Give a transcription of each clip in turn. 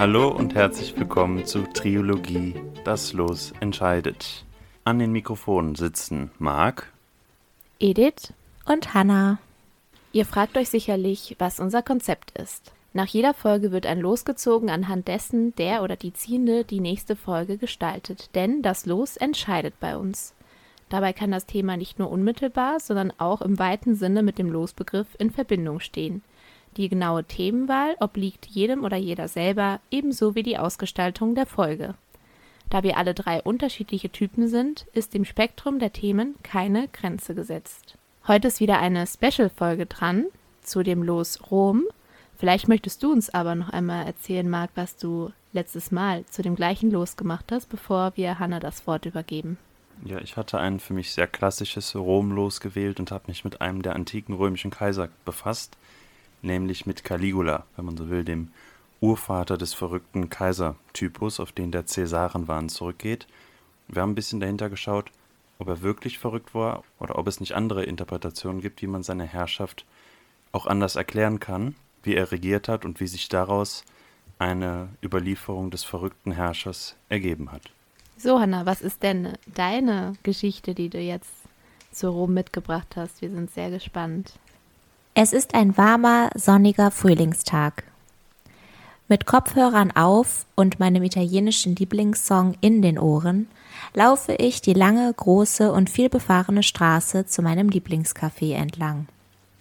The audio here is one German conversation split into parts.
Hallo und herzlich willkommen zu Triologie Das Los entscheidet. An den Mikrofonen sitzen Marc, Edith und Hannah. Ihr fragt euch sicherlich, was unser Konzept ist. Nach jeder Folge wird ein Los gezogen, anhand dessen der oder die Ziehende die nächste Folge gestaltet. Denn das Los entscheidet bei uns. Dabei kann das Thema nicht nur unmittelbar, sondern auch im weiten Sinne mit dem Losbegriff in Verbindung stehen. Die genaue Themenwahl obliegt jedem oder jeder selber, ebenso wie die Ausgestaltung der Folge. Da wir alle drei unterschiedliche Typen sind, ist dem Spektrum der Themen keine Grenze gesetzt. Heute ist wieder eine Special-Folge dran zu dem Los Rom. Vielleicht möchtest du uns aber noch einmal erzählen, Marc, was du letztes Mal zu dem gleichen Los gemacht hast, bevor wir Hanna das Wort übergeben. Ja, ich hatte ein für mich sehr klassisches Rom-Los gewählt und habe mich mit einem der antiken römischen Kaiser befasst, nämlich mit Caligula, wenn man so will, dem Urvater des verrückten Kaisertypus, auf den der Cäsarenwahn zurückgeht. Wir haben ein bisschen dahinter geschaut, ob er wirklich verrückt war oder ob es nicht andere Interpretationen gibt, wie man seine Herrschaft auch anders erklären kann, wie er regiert hat und wie sich daraus eine Überlieferung des verrückten Herrschers ergeben hat. So, Hanna, was ist denn deine Geschichte, die du jetzt zu Rom mitgebracht hast? Wir sind sehr gespannt. Es ist ein warmer, sonniger Frühlingstag. Mit Kopfhörern auf und meinem italienischen Lieblingssong in den Ohren laufe ich die lange, große und vielbefahrene Straße zu meinem Lieblingscafé entlang.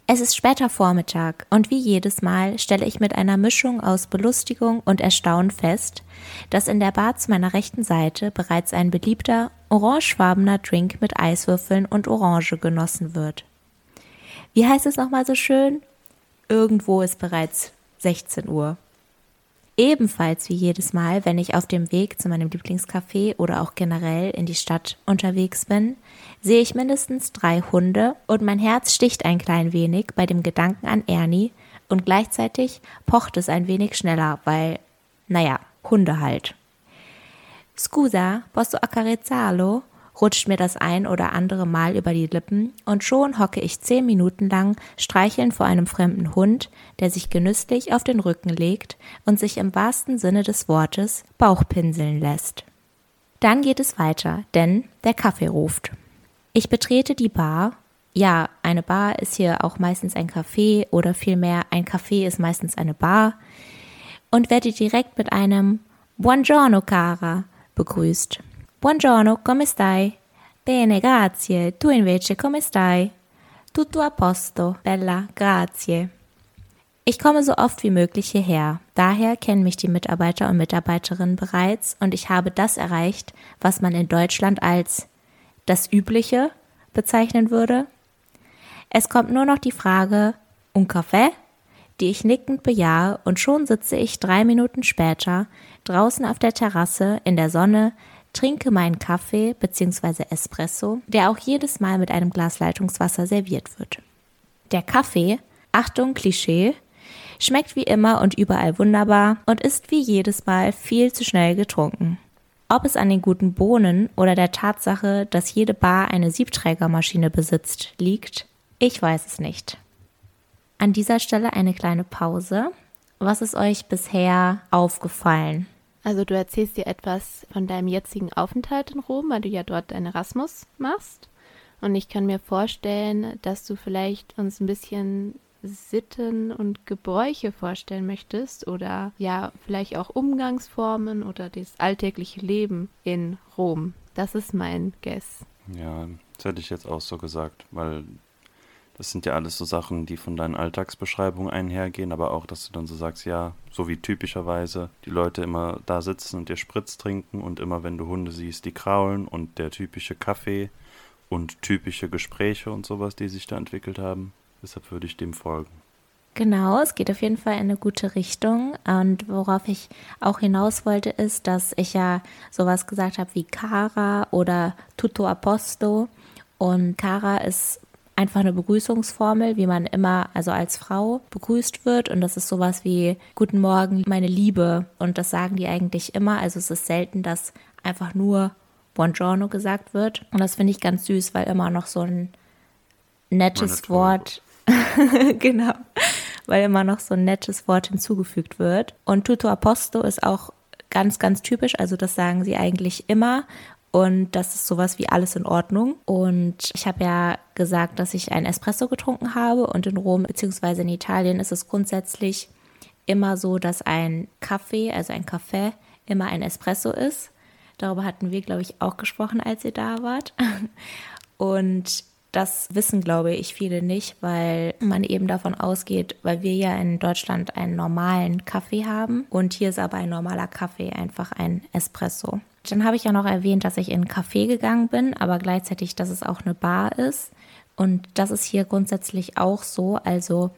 Es ist später Vormittag und wie jedes Mal stelle ich mit einer Mischung aus Belustigung und Erstaunen fest, dass in der Bar zu meiner rechten Seite bereits ein beliebter, orangefarbener Drink mit Eiswürfeln und Orange genossen wird. Wie heißt es nochmal so schön? Irgendwo ist bereits 16 Uhr. Ebenfalls wie jedes Mal, wenn ich auf dem Weg zu meinem Lieblingscafé oder auch generell in die Stadt unterwegs bin, sehe ich mindestens drei Hunde und mein Herz sticht ein klein wenig bei dem Gedanken an Ernie und gleichzeitig pocht es ein wenig schneller, weil, naja, Hunde halt. Scusa, posso accarezzarlo? Rutscht mir das ein oder andere Mal über die Lippen und schon hocke ich zehn Minuten lang streichelnd vor einem fremden Hund, der sich genüsslich auf den Rücken legt und sich im wahrsten Sinne des Wortes Bauchpinseln lässt. Dann geht es weiter, denn der Kaffee ruft. Ich betrete die Bar. Ja, eine Bar ist hier auch meistens ein Café oder vielmehr ein Café ist meistens eine Bar und werde direkt mit einem Buongiorno cara begrüßt. Buongiorno, come stai? Bene, grazie. Tu invece come stai? Tutto a posto, bella, grazie. Ich komme so oft wie möglich hierher. Daher kennen mich die Mitarbeiter und Mitarbeiterinnen bereits und ich habe das erreicht, was man in Deutschland als das Übliche bezeichnen würde. Es kommt nur noch die Frage, un Kaffee? die ich nickend bejahe und schon sitze ich drei Minuten später draußen auf der Terrasse in der Sonne trinke meinen Kaffee bzw. Espresso, der auch jedes Mal mit einem Glas Leitungswasser serviert wird. Der Kaffee, Achtung Klischee, schmeckt wie immer und überall wunderbar und ist wie jedes Mal viel zu schnell getrunken. Ob es an den guten Bohnen oder der Tatsache, dass jede Bar eine Siebträgermaschine besitzt, liegt, ich weiß es nicht. An dieser Stelle eine kleine Pause. Was ist euch bisher aufgefallen? Also du erzählst dir etwas von deinem jetzigen Aufenthalt in Rom, weil du ja dort deinen Erasmus machst. Und ich kann mir vorstellen, dass du vielleicht uns ein bisschen Sitten und Gebräuche vorstellen möchtest oder ja, vielleicht auch Umgangsformen oder das alltägliche Leben in Rom. Das ist mein Guess. Ja, das hätte ich jetzt auch so gesagt, weil das sind ja alles so Sachen, die von deinen Alltagsbeschreibungen einhergehen, aber auch, dass du dann so sagst, ja, so wie typischerweise die Leute immer da sitzen und dir Spritz trinken und immer wenn du Hunde siehst, die kraulen und der typische Kaffee und typische Gespräche und sowas, die sich da entwickelt haben. Deshalb würde ich dem folgen. Genau, es geht auf jeden Fall in eine gute Richtung. Und worauf ich auch hinaus wollte, ist, dass ich ja sowas gesagt habe wie Cara oder Tutto a posto. Und Cara ist einfach eine Begrüßungsformel, wie man immer, also als Frau begrüßt wird. Und das ist sowas wie Guten Morgen, meine Liebe. Und das sagen die eigentlich immer. Also es ist selten, dass einfach nur Buongiorno gesagt wird. Und das finde ich ganz süß, weil immer noch so ein nettes Wort, genau, weil immer noch so ein nettes Wort hinzugefügt wird. Und tutto a posto ist auch ganz, ganz typisch. Also das sagen sie eigentlich immer. Und das ist sowas wie alles in Ordnung. Und ich habe ja gesagt, dass ich einen Espresso getrunken habe. Und in Rom bzw. in Italien ist es grundsätzlich immer so, dass ein Kaffee, also ein Kaffee, immer ein Espresso ist. Darüber hatten wir, glaube ich, auch gesprochen, als ihr da wart. Und das wissen, glaube ich, viele nicht, weil man eben davon ausgeht, weil wir ja in Deutschland einen normalen Kaffee haben und hier ist aber ein normaler Kaffee einfach ein Espresso. Dann habe ich ja noch erwähnt, dass ich in einen Café gegangen bin, aber gleichzeitig, dass es auch eine Bar ist. Und das ist hier grundsätzlich auch so. Also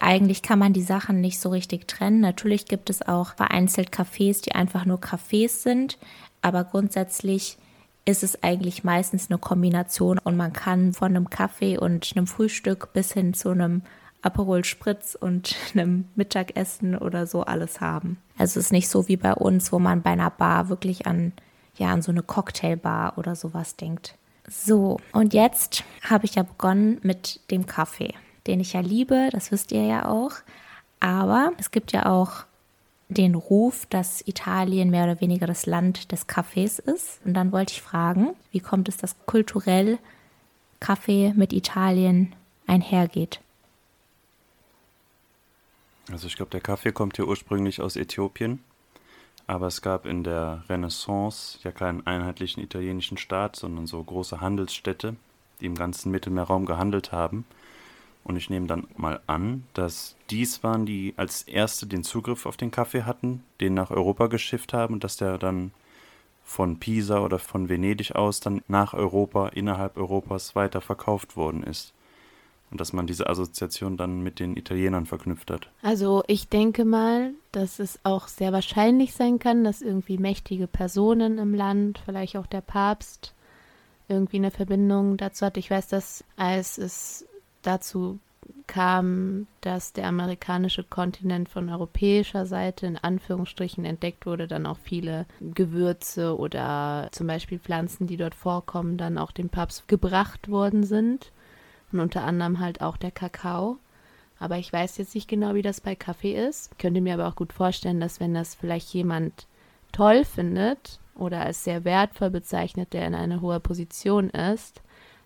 eigentlich kann man die Sachen nicht so richtig trennen. Natürlich gibt es auch vereinzelt Cafés, die einfach nur Cafés sind, aber grundsätzlich ist es eigentlich meistens eine Kombination und man kann von einem Kaffee und einem Frühstück bis hin zu einem Aperol Spritz und einem Mittagessen oder so alles haben. Also es ist nicht so wie bei uns, wo man bei einer Bar wirklich an ja an so eine Cocktailbar oder sowas denkt. So, und jetzt habe ich ja begonnen mit dem Kaffee, den ich ja liebe, das wisst ihr ja auch. Aber es gibt ja auch den Ruf, dass Italien mehr oder weniger das Land des Kaffees ist. Und dann wollte ich fragen, wie kommt es, dass kulturell Kaffee mit Italien einhergeht? Also ich glaube, der Kaffee kommt hier ursprünglich aus Äthiopien, aber es gab in der Renaissance ja keinen einheitlichen italienischen Staat, sondern so große Handelsstädte, die im ganzen Mittelmeerraum gehandelt haben. Und ich nehme dann mal an, dass dies waren, die als erste den Zugriff auf den Kaffee hatten, den nach Europa geschifft haben und dass der dann von Pisa oder von Venedig aus dann nach Europa, innerhalb Europas weiter verkauft worden ist. Und dass man diese Assoziation dann mit den Italienern verknüpft hat. Also ich denke mal, dass es auch sehr wahrscheinlich sein kann, dass irgendwie mächtige Personen im Land, vielleicht auch der Papst, irgendwie eine Verbindung dazu hat. Ich weiß, dass als es dazu kam, dass der amerikanische Kontinent von europäischer Seite in Anführungsstrichen entdeckt wurde, dann auch viele Gewürze oder zum Beispiel Pflanzen, die dort vorkommen, dann auch dem Papst gebracht worden sind. Und unter anderem halt auch der Kakao. Aber ich weiß jetzt nicht genau, wie das bei Kaffee ist. Ich könnte mir aber auch gut vorstellen, dass wenn das vielleicht jemand toll findet oder als sehr wertvoll bezeichnet, der in einer hohen Position ist,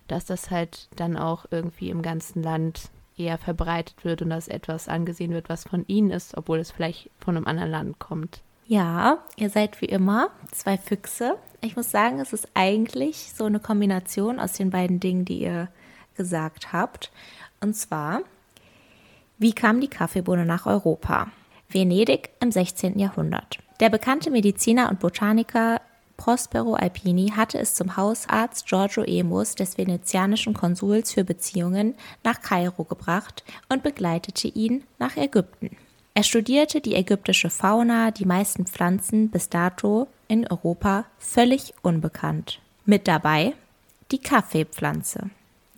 dass das halt dann auch irgendwie im ganzen Land eher verbreitet wird und dass etwas angesehen wird, was von ihnen ist, obwohl es vielleicht von einem anderen Land kommt. Ja, ihr seid wie immer zwei Füchse. Ich muss sagen, es ist eigentlich so eine Kombination aus den beiden Dingen, die ihr gesagt habt. Und zwar, wie kam die Kaffeebohne nach Europa? Venedig im 16. Jahrhundert. Der bekannte Mediziner und Botaniker Prospero Alpini hatte es zum Hausarzt Giorgio Emus, des venezianischen Konsuls für Beziehungen, nach Kairo gebracht und begleitete ihn nach Ägypten. Er studierte die ägyptische Fauna, die meisten Pflanzen bis dato in Europa völlig unbekannt. Mit dabei die Kaffeepflanze.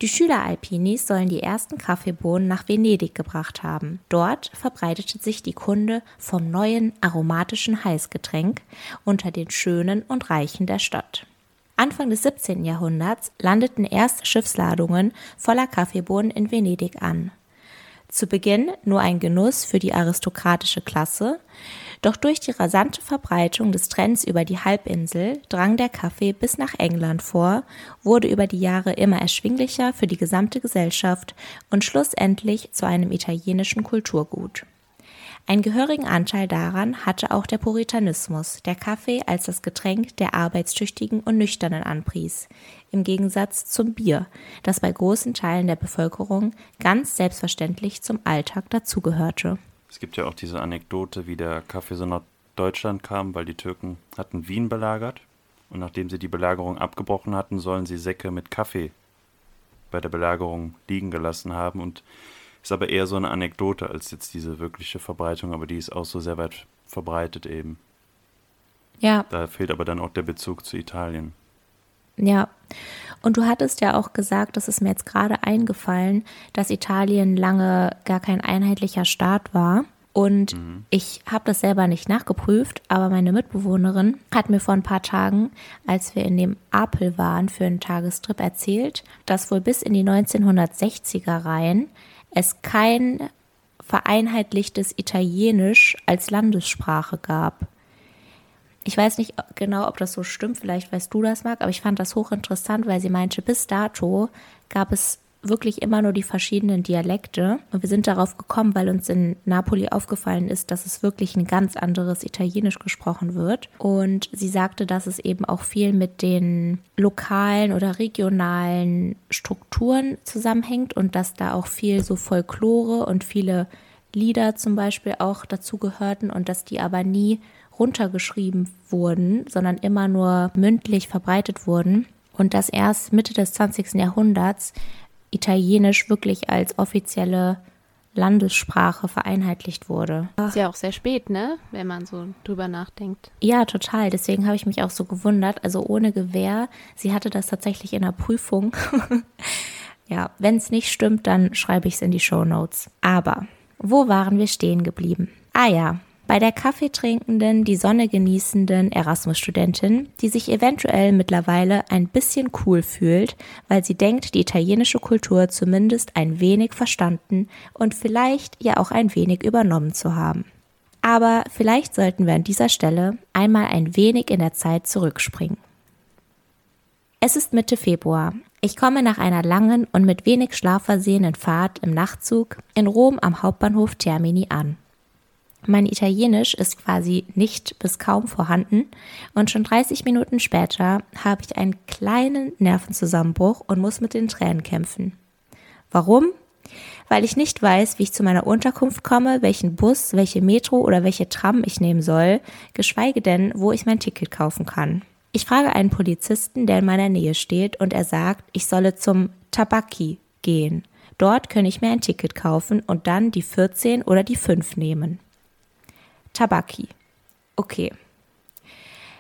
Die Schüler Alpinis sollen die ersten Kaffeebohnen nach Venedig gebracht haben. Dort verbreitete sich die Kunde vom neuen aromatischen Heißgetränk unter den Schönen und Reichen der Stadt. Anfang des 17. Jahrhunderts landeten erste Schiffsladungen voller Kaffeebohnen in Venedig an. Zu Beginn nur ein Genuss für die aristokratische Klasse, doch durch die rasante Verbreitung des Trends über die Halbinsel drang der Kaffee bis nach England vor, wurde über die Jahre immer erschwinglicher für die gesamte Gesellschaft und schlussendlich zu einem italienischen Kulturgut. Einen gehörigen Anteil daran hatte auch der Puritanismus, der Kaffee als das Getränk der Arbeitstüchtigen und Nüchternen anpries, im Gegensatz zum Bier, das bei großen Teilen der Bevölkerung ganz selbstverständlich zum Alltag dazugehörte. Es gibt ja auch diese Anekdote, wie der Kaffee so nach Deutschland kam, weil die Türken hatten Wien belagert und nachdem sie die Belagerung abgebrochen hatten, sollen sie Säcke mit Kaffee bei der Belagerung liegen gelassen haben und ist aber eher so eine Anekdote als jetzt diese wirkliche Verbreitung, aber die ist auch so sehr weit verbreitet eben. Ja. Da fehlt aber dann auch der Bezug zu Italien. Ja. Und du hattest ja auch gesagt, das ist mir jetzt gerade eingefallen, dass Italien lange gar kein einheitlicher Staat war. Und mhm. ich habe das selber nicht nachgeprüft, aber meine Mitbewohnerin hat mir vor ein paar Tagen, als wir in dem Apel waren für einen Tagestrip, erzählt, dass wohl bis in die 1960er Reihen es kein vereinheitlichtes Italienisch als Landessprache gab. Ich weiß nicht genau, ob das so stimmt, vielleicht weißt du das, Marc, aber ich fand das hochinteressant, weil sie meinte, bis dato gab es wirklich immer nur die verschiedenen Dialekte. Und wir sind darauf gekommen, weil uns in Napoli aufgefallen ist, dass es wirklich ein ganz anderes Italienisch gesprochen wird. Und sie sagte, dass es eben auch viel mit den lokalen oder regionalen Strukturen zusammenhängt und dass da auch viel so Folklore und viele Lieder zum Beispiel auch dazu gehörten und dass die aber nie runtergeschrieben wurden, sondern immer nur mündlich verbreitet wurden und dass erst Mitte des 20. Jahrhunderts Italienisch wirklich als offizielle Landessprache vereinheitlicht wurde. Ist ja auch sehr spät, ne? Wenn man so drüber nachdenkt. Ja, total. Deswegen habe ich mich auch so gewundert. Also ohne Gewehr. Sie hatte das tatsächlich in der Prüfung. ja, wenn es nicht stimmt, dann schreibe ich es in die Show Notes. Aber wo waren wir stehen geblieben? Ah ja, bei der kaffeetrinkenden, die Sonne genießenden Erasmus-Studentin, die sich eventuell mittlerweile ein bisschen cool fühlt, weil sie denkt, die italienische Kultur zumindest ein wenig verstanden und vielleicht ja auch ein wenig übernommen zu haben. Aber vielleicht sollten wir an dieser Stelle einmal ein wenig in der Zeit zurückspringen. Es ist Mitte Februar. Ich komme nach einer langen und mit wenig Schlaf versehenen Fahrt im Nachtzug in Rom am Hauptbahnhof Termini an. Mein Italienisch ist quasi nicht bis kaum vorhanden und schon 30 Minuten später habe ich einen kleinen Nervenzusammenbruch und muss mit den Tränen kämpfen. Warum? Weil ich nicht weiß, wie ich zu meiner Unterkunft komme, welchen Bus, welche Metro oder welche Tram ich nehmen soll, geschweige denn, wo ich mein Ticket kaufen kann. Ich frage einen Polizisten, der in meiner Nähe steht, und er sagt, ich solle zum Tabaki gehen. Dort könne ich mir ein Ticket kaufen und dann die 14 oder die 5 nehmen. Tabaki. Okay.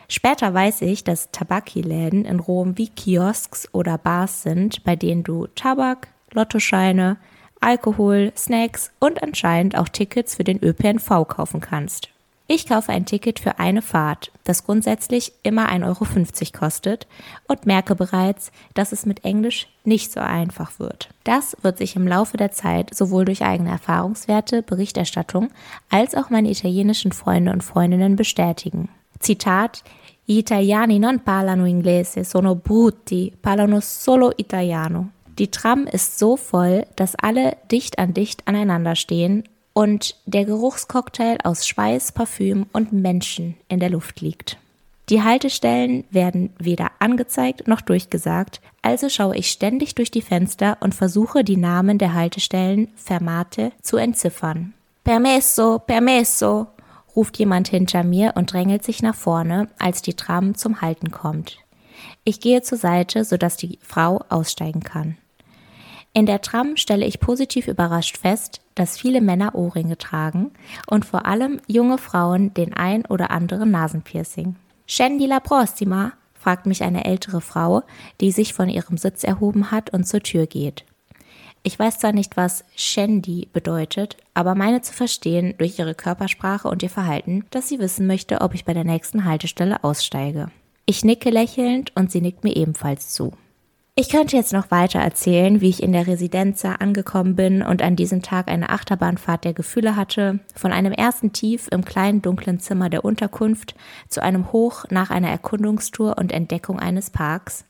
Später weiß ich, dass Tabaki-Läden in Rom wie Kiosks oder Bars sind, bei denen du Tabak, Lottoscheine, Alkohol, Snacks und anscheinend auch Tickets für den ÖPNV kaufen kannst. Ich kaufe ein Ticket für eine Fahrt, das grundsätzlich immer 1,50 Euro kostet und merke bereits, dass es mit Englisch nicht so einfach wird. Das wird sich im Laufe der Zeit sowohl durch eigene Erfahrungswerte, Berichterstattung als auch meine italienischen Freunde und Freundinnen bestätigen. Zitat Gli italiani non parlano inglese, sono brutti, parlano solo italiano. Die Tram ist so voll, dass alle dicht an dicht aneinander stehen und der Geruchscocktail aus Schweiß, Parfüm und Menschen in der Luft liegt. Die Haltestellen werden weder angezeigt noch durchgesagt, also schaue ich ständig durch die Fenster und versuche die Namen der Haltestellen Fermate zu entziffern. Permesso, permesso, ruft jemand hinter mir und drängelt sich nach vorne, als die Tram zum Halten kommt. Ich gehe zur Seite, sodass die Frau aussteigen kann. In der Tram stelle ich positiv überrascht fest, dass viele Männer Ohrringe tragen und vor allem junge Frauen den ein oder anderen Nasenpiercing. Scendi la prossima? fragt mich eine ältere Frau, die sich von ihrem Sitz erhoben hat und zur Tür geht. Ich weiß zwar nicht, was Scendi bedeutet, aber meine zu verstehen durch ihre Körpersprache und ihr Verhalten, dass sie wissen möchte, ob ich bei der nächsten Haltestelle aussteige. Ich nicke lächelnd und sie nickt mir ebenfalls zu. Ich könnte jetzt noch weiter erzählen, wie ich in der Residenza angekommen bin und an diesem Tag eine Achterbahnfahrt der Gefühle hatte, von einem ersten Tief im kleinen dunklen Zimmer der Unterkunft zu einem Hoch nach einer Erkundungstour und Entdeckung eines Parks.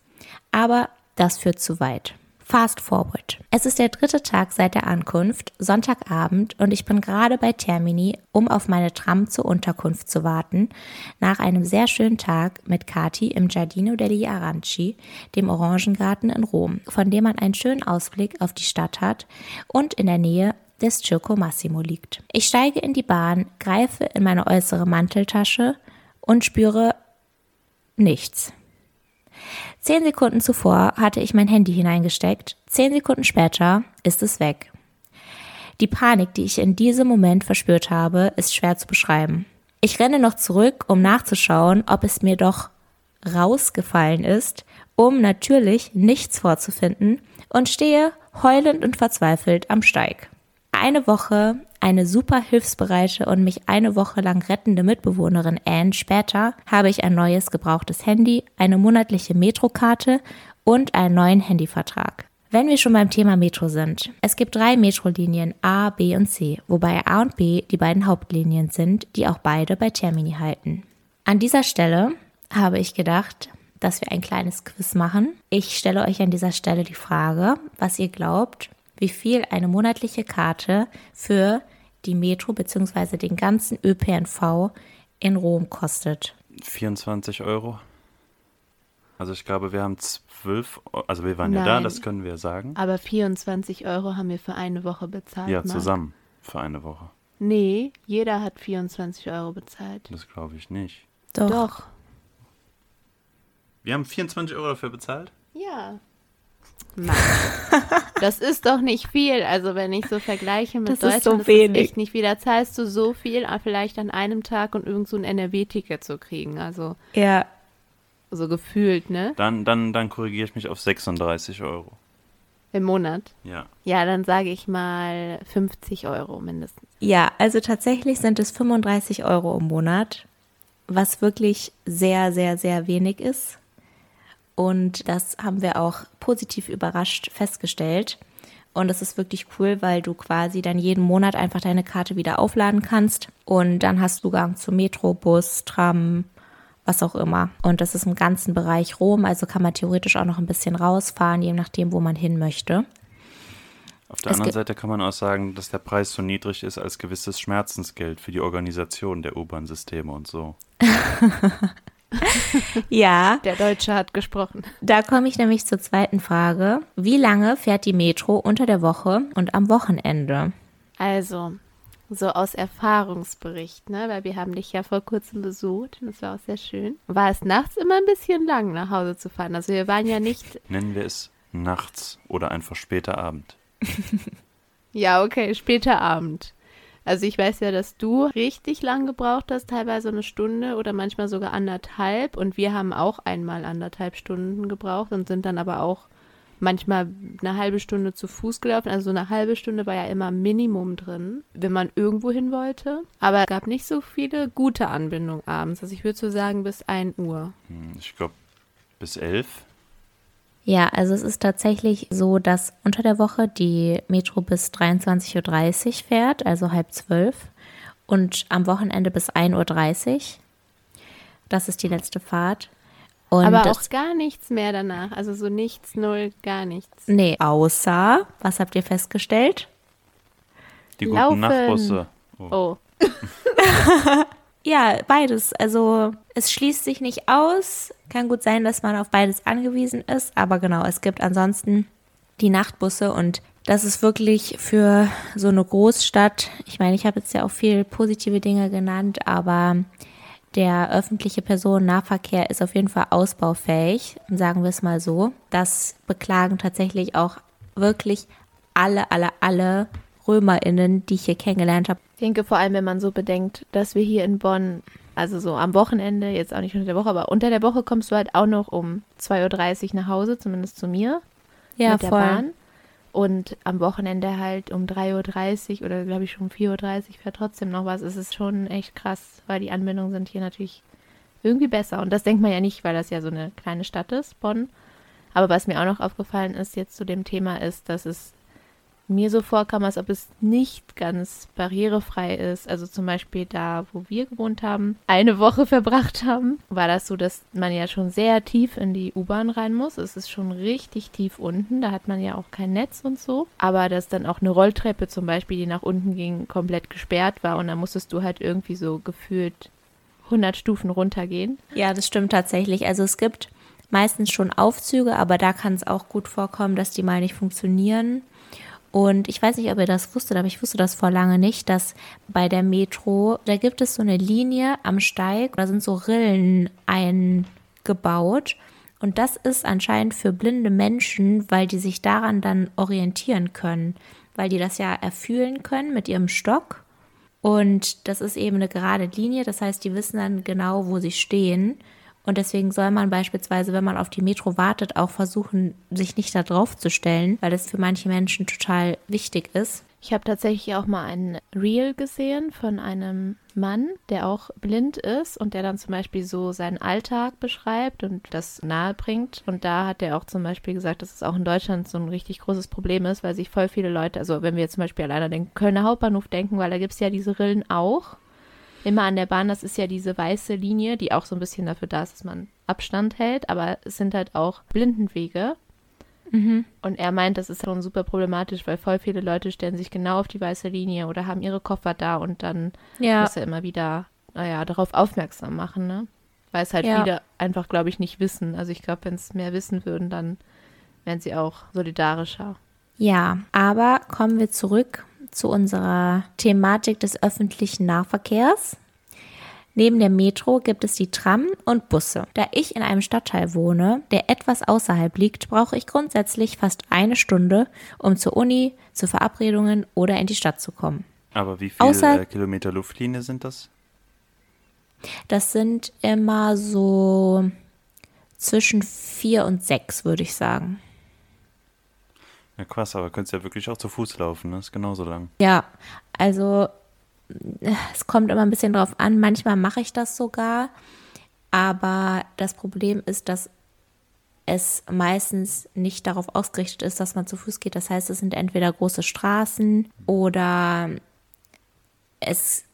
Aber das führt zu weit. Fast forward. Es ist der dritte Tag seit der Ankunft, Sonntagabend, und ich bin gerade bei Termini, um auf meine Tram zur Unterkunft zu warten, nach einem sehr schönen Tag mit Kati im Giardino degli Aranci, dem Orangengarten in Rom, von dem man einen schönen Ausblick auf die Stadt hat und in der Nähe des Circo Massimo liegt. Ich steige in die Bahn, greife in meine äußere Manteltasche und spüre nichts. Zehn Sekunden zuvor hatte ich mein Handy hineingesteckt, zehn Sekunden später ist es weg. Die Panik, die ich in diesem Moment verspürt habe, ist schwer zu beschreiben. Ich renne noch zurück, um nachzuschauen, ob es mir doch rausgefallen ist, um natürlich nichts vorzufinden und stehe heulend und verzweifelt am Steig. Eine Woche eine super hilfsbereite und mich eine Woche lang rettende Mitbewohnerin Anne später habe ich ein neues gebrauchtes Handy, eine monatliche Metrokarte und einen neuen Handyvertrag. Wenn wir schon beim Thema Metro sind, es gibt drei Metrolinien A, B und C, wobei A und B die beiden Hauptlinien sind, die auch beide bei Termini halten. An dieser Stelle habe ich gedacht, dass wir ein kleines Quiz machen. Ich stelle euch an dieser Stelle die Frage, was ihr glaubt, wie viel eine monatliche Karte für die Metro bzw. den ganzen ÖPNV in Rom kostet. 24 Euro. Also ich glaube, wir haben zwölf, also wir waren ja da, Nein. das können wir sagen. Aber 24 Euro haben wir für eine Woche bezahlt. Ja, Marc. zusammen für eine Woche. Nee, jeder hat 24 Euro bezahlt. Das glaube ich nicht. Doch. Doch. Wir haben 24 Euro dafür bezahlt? Ja. Mann. Das ist doch nicht viel. Also wenn ich so vergleiche mit Das ist Deutschland, so das wenig. ist echt nicht viel. Da zahlst du so viel, aber vielleicht an einem Tag und irgend so ein NRW-Ticket zu kriegen. Also Ja, so gefühlt, ne? Dann, dann, dann korrigiere ich mich auf 36 Euro. Im Monat. Ja. Ja, dann sage ich mal 50 Euro mindestens. Ja, also tatsächlich sind es 35 Euro im Monat, was wirklich sehr, sehr, sehr wenig ist. Und das haben wir auch positiv überrascht festgestellt. Und das ist wirklich cool, weil du quasi dann jeden Monat einfach deine Karte wieder aufladen kannst. Und dann hast du Zugang zu Metro, Bus, Tram, was auch immer. Und das ist im ganzen Bereich Rom, also kann man theoretisch auch noch ein bisschen rausfahren, je nachdem, wo man hin möchte. Auf der Es anderen Seite kann man auch sagen, dass der Preis so niedrig ist als gewisses Schmerzensgeld für die Organisation der U-Bahn-Systeme und so. Ja, Der Deutsche hat gesprochen. Da komme ich nämlich zur zweiten Frage. Wie lange fährt die Metro unter der Woche und am Wochenende? Also, so aus Erfahrungsbericht, ne? Weil wir haben dich ja vor kurzem besucht und das war auch sehr schön. War es nachts immer ein bisschen lang, nach Hause zu fahren. Also wir waren ja nicht. Nennen wir es nachts oder einfach später Abend. Ja, okay, später Abend. Also ich weiß ja, dass du richtig lang gebraucht hast, teilweise eine Stunde oder manchmal sogar anderthalb. Und wir haben auch einmal anderthalb Stunden gebraucht und sind dann aber auch manchmal eine halbe Stunde zu Fuß gelaufen. Also so eine halbe Stunde war ja immer Minimum drin, wenn man irgendwo hin wollte. Aber es gab nicht so viele gute Anbindungen abends. Also ich würde so sagen bis 1 Uhr. Hm, Ich glaube, bis elf. Ja, also es ist tatsächlich so, dass unter der Woche die Metro bis 23.30 Uhr fährt, also halb zwölf, und am Wochenende bis 1.30 Uhr. Das ist die letzte Fahrt. Und aber auch gar nichts mehr danach. Also so nichts, null, gar nichts. nee, außer, was habt ihr festgestellt? Die guten Laufen. Nachtbusse. Oh. Oh, Ja, beides. Also es schließt sich nicht aus. Kann gut sein, dass man auf beides angewiesen ist. Aber genau, es gibt ansonsten die Nachtbusse und das ist wirklich für so eine Großstadt. Ich meine, ich habe jetzt ja auch viel positive Dinge genannt, aber der öffentliche Personennahverkehr ist auf jeden Fall ausbaufähig, sagen wir es mal so. Das beklagen tatsächlich auch wirklich alle, alle, alle RömerInnen, die ich hier kennengelernt habe. Ich denke vor allem, wenn man so bedenkt, dass wir hier in Bonn, also so am Wochenende, jetzt auch nicht unter der Woche, aber unter der Woche kommst du halt auch noch um 2.30 Uhr nach Hause, zumindest zu mir, Ja, mit der Bahn. Und am Wochenende halt um 3.30 Uhr oder glaube ich schon um 4.30 Uhr fährt trotzdem noch was. Es ist schon echt krass, weil die Anbindungen sind hier natürlich irgendwie besser. Und das denkt man ja nicht, weil das ja so eine kleine Stadt ist, Bonn. Aber was mir auch noch aufgefallen ist jetzt zu dem Thema ist, dass es mir so vorkam, als ob es nicht ganz barrierefrei ist. Also zum Beispiel da, wo wir gewohnt haben, eine Woche verbracht haben, war das so, dass man ja schon sehr tief in die U-Bahn rein muss. Es ist schon richtig tief unten. Da hat man ja auch kein Netz und so. Aber dass dann auch eine Rolltreppe zum Beispiel, die nach unten ging, komplett gesperrt war. Und dann musstest du halt irgendwie so gefühlt 100 Stufen runtergehen. Ja, das stimmt tatsächlich. Also es gibt meistens schon Aufzüge, aber da kann es auch gut vorkommen, dass die mal nicht funktionieren. Und ich weiß nicht, ob ihr das wusstet, aber ich wusste das vor lange nicht, dass bei der Metro, da gibt es so eine Linie am Steig, da sind so Rillen eingebaut. Und das ist anscheinend für blinde Menschen, weil die sich daran dann orientieren können, weil die das ja erfühlen können mit ihrem Stock. Und das ist eben eine gerade Linie, das heißt, die wissen dann genau, wo sie stehen. Und deswegen soll man beispielsweise, wenn man auf die Metro wartet, auch versuchen, sich nicht da drauf zu stellen, weil das für manche Menschen total wichtig ist. Ich habe tatsächlich auch mal ein Reel gesehen von einem Mann, der auch blind ist und der dann zum Beispiel so seinen Alltag beschreibt und das nahe bringt. Und da hat er auch zum Beispiel gesagt, dass es auch in Deutschland so ein richtig großes Problem ist, weil sich voll viele Leute, also wenn wir jetzt zum Beispiel alleine den Kölner Hauptbahnhof denken, weil da gibt es ja diese Rillen auch. Immer an der Bahn, das ist ja diese weiße Linie, die auch so ein bisschen dafür da ist, dass man Abstand hält, aber es sind halt auch Blindenwege. Mhm. Und er meint, das ist schon super problematisch, weil voll viele Leute stellen sich genau auf die weiße Linie oder haben ihre Koffer da und dann ja. muss er immer wieder, naja, darauf aufmerksam machen, ne? Weil es halt ja. viele einfach, glaube ich, nicht wissen. Also ich glaube, wenn es mehr wissen würden, dann wären sie auch solidarischer. Ja, aber kommen wir zurück zu unserer Thematik des öffentlichen Nahverkehrs. Neben der Metro gibt es die Tram und Busse. Da ich in einem Stadtteil wohne, der etwas außerhalb liegt, brauche ich grundsätzlich fast eine Stunde, um zur Uni, zu Verabredungen oder in die Stadt zu kommen. Aber wie viele Außer, äh, Kilometer Luftlinie sind das? Das sind immer so zwischen vier und sechs, würde ich sagen. Ja, krass, aber könntest ja wirklich auch zu Fuß laufen, ne? Ist genauso lang. Ja, also es kommt immer ein bisschen drauf an. Manchmal mache ich das sogar. Aber das Problem ist, dass es meistens nicht darauf ausgerichtet ist, dass man zu Fuß geht. Das heißt, es sind entweder große Straßen oder es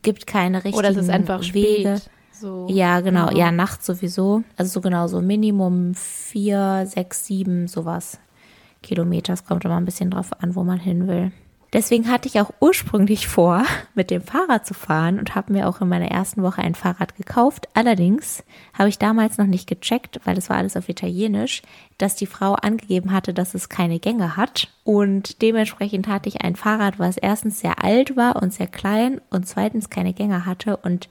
gibt keine richtigen Oder es ist einfach Wege. Spät. So. Ja, genau. Ja. ja, nachts sowieso. Also so genau so Minimum vier, sechs, sieben, sowas Kilometer. Es kommt immer ein bisschen drauf an, wo man hin will. Deswegen hatte ich auch ursprünglich vor, mit dem Fahrrad zu fahren und habe mir auch in meiner ersten Woche ein Fahrrad gekauft. Allerdings habe ich damals noch nicht gecheckt, weil es war alles auf Italienisch, dass die Frau angegeben hatte, dass es keine Gänge hat. Und dementsprechend hatte ich ein Fahrrad, was erstens sehr alt war und sehr klein und zweitens keine Gänge hatte. Und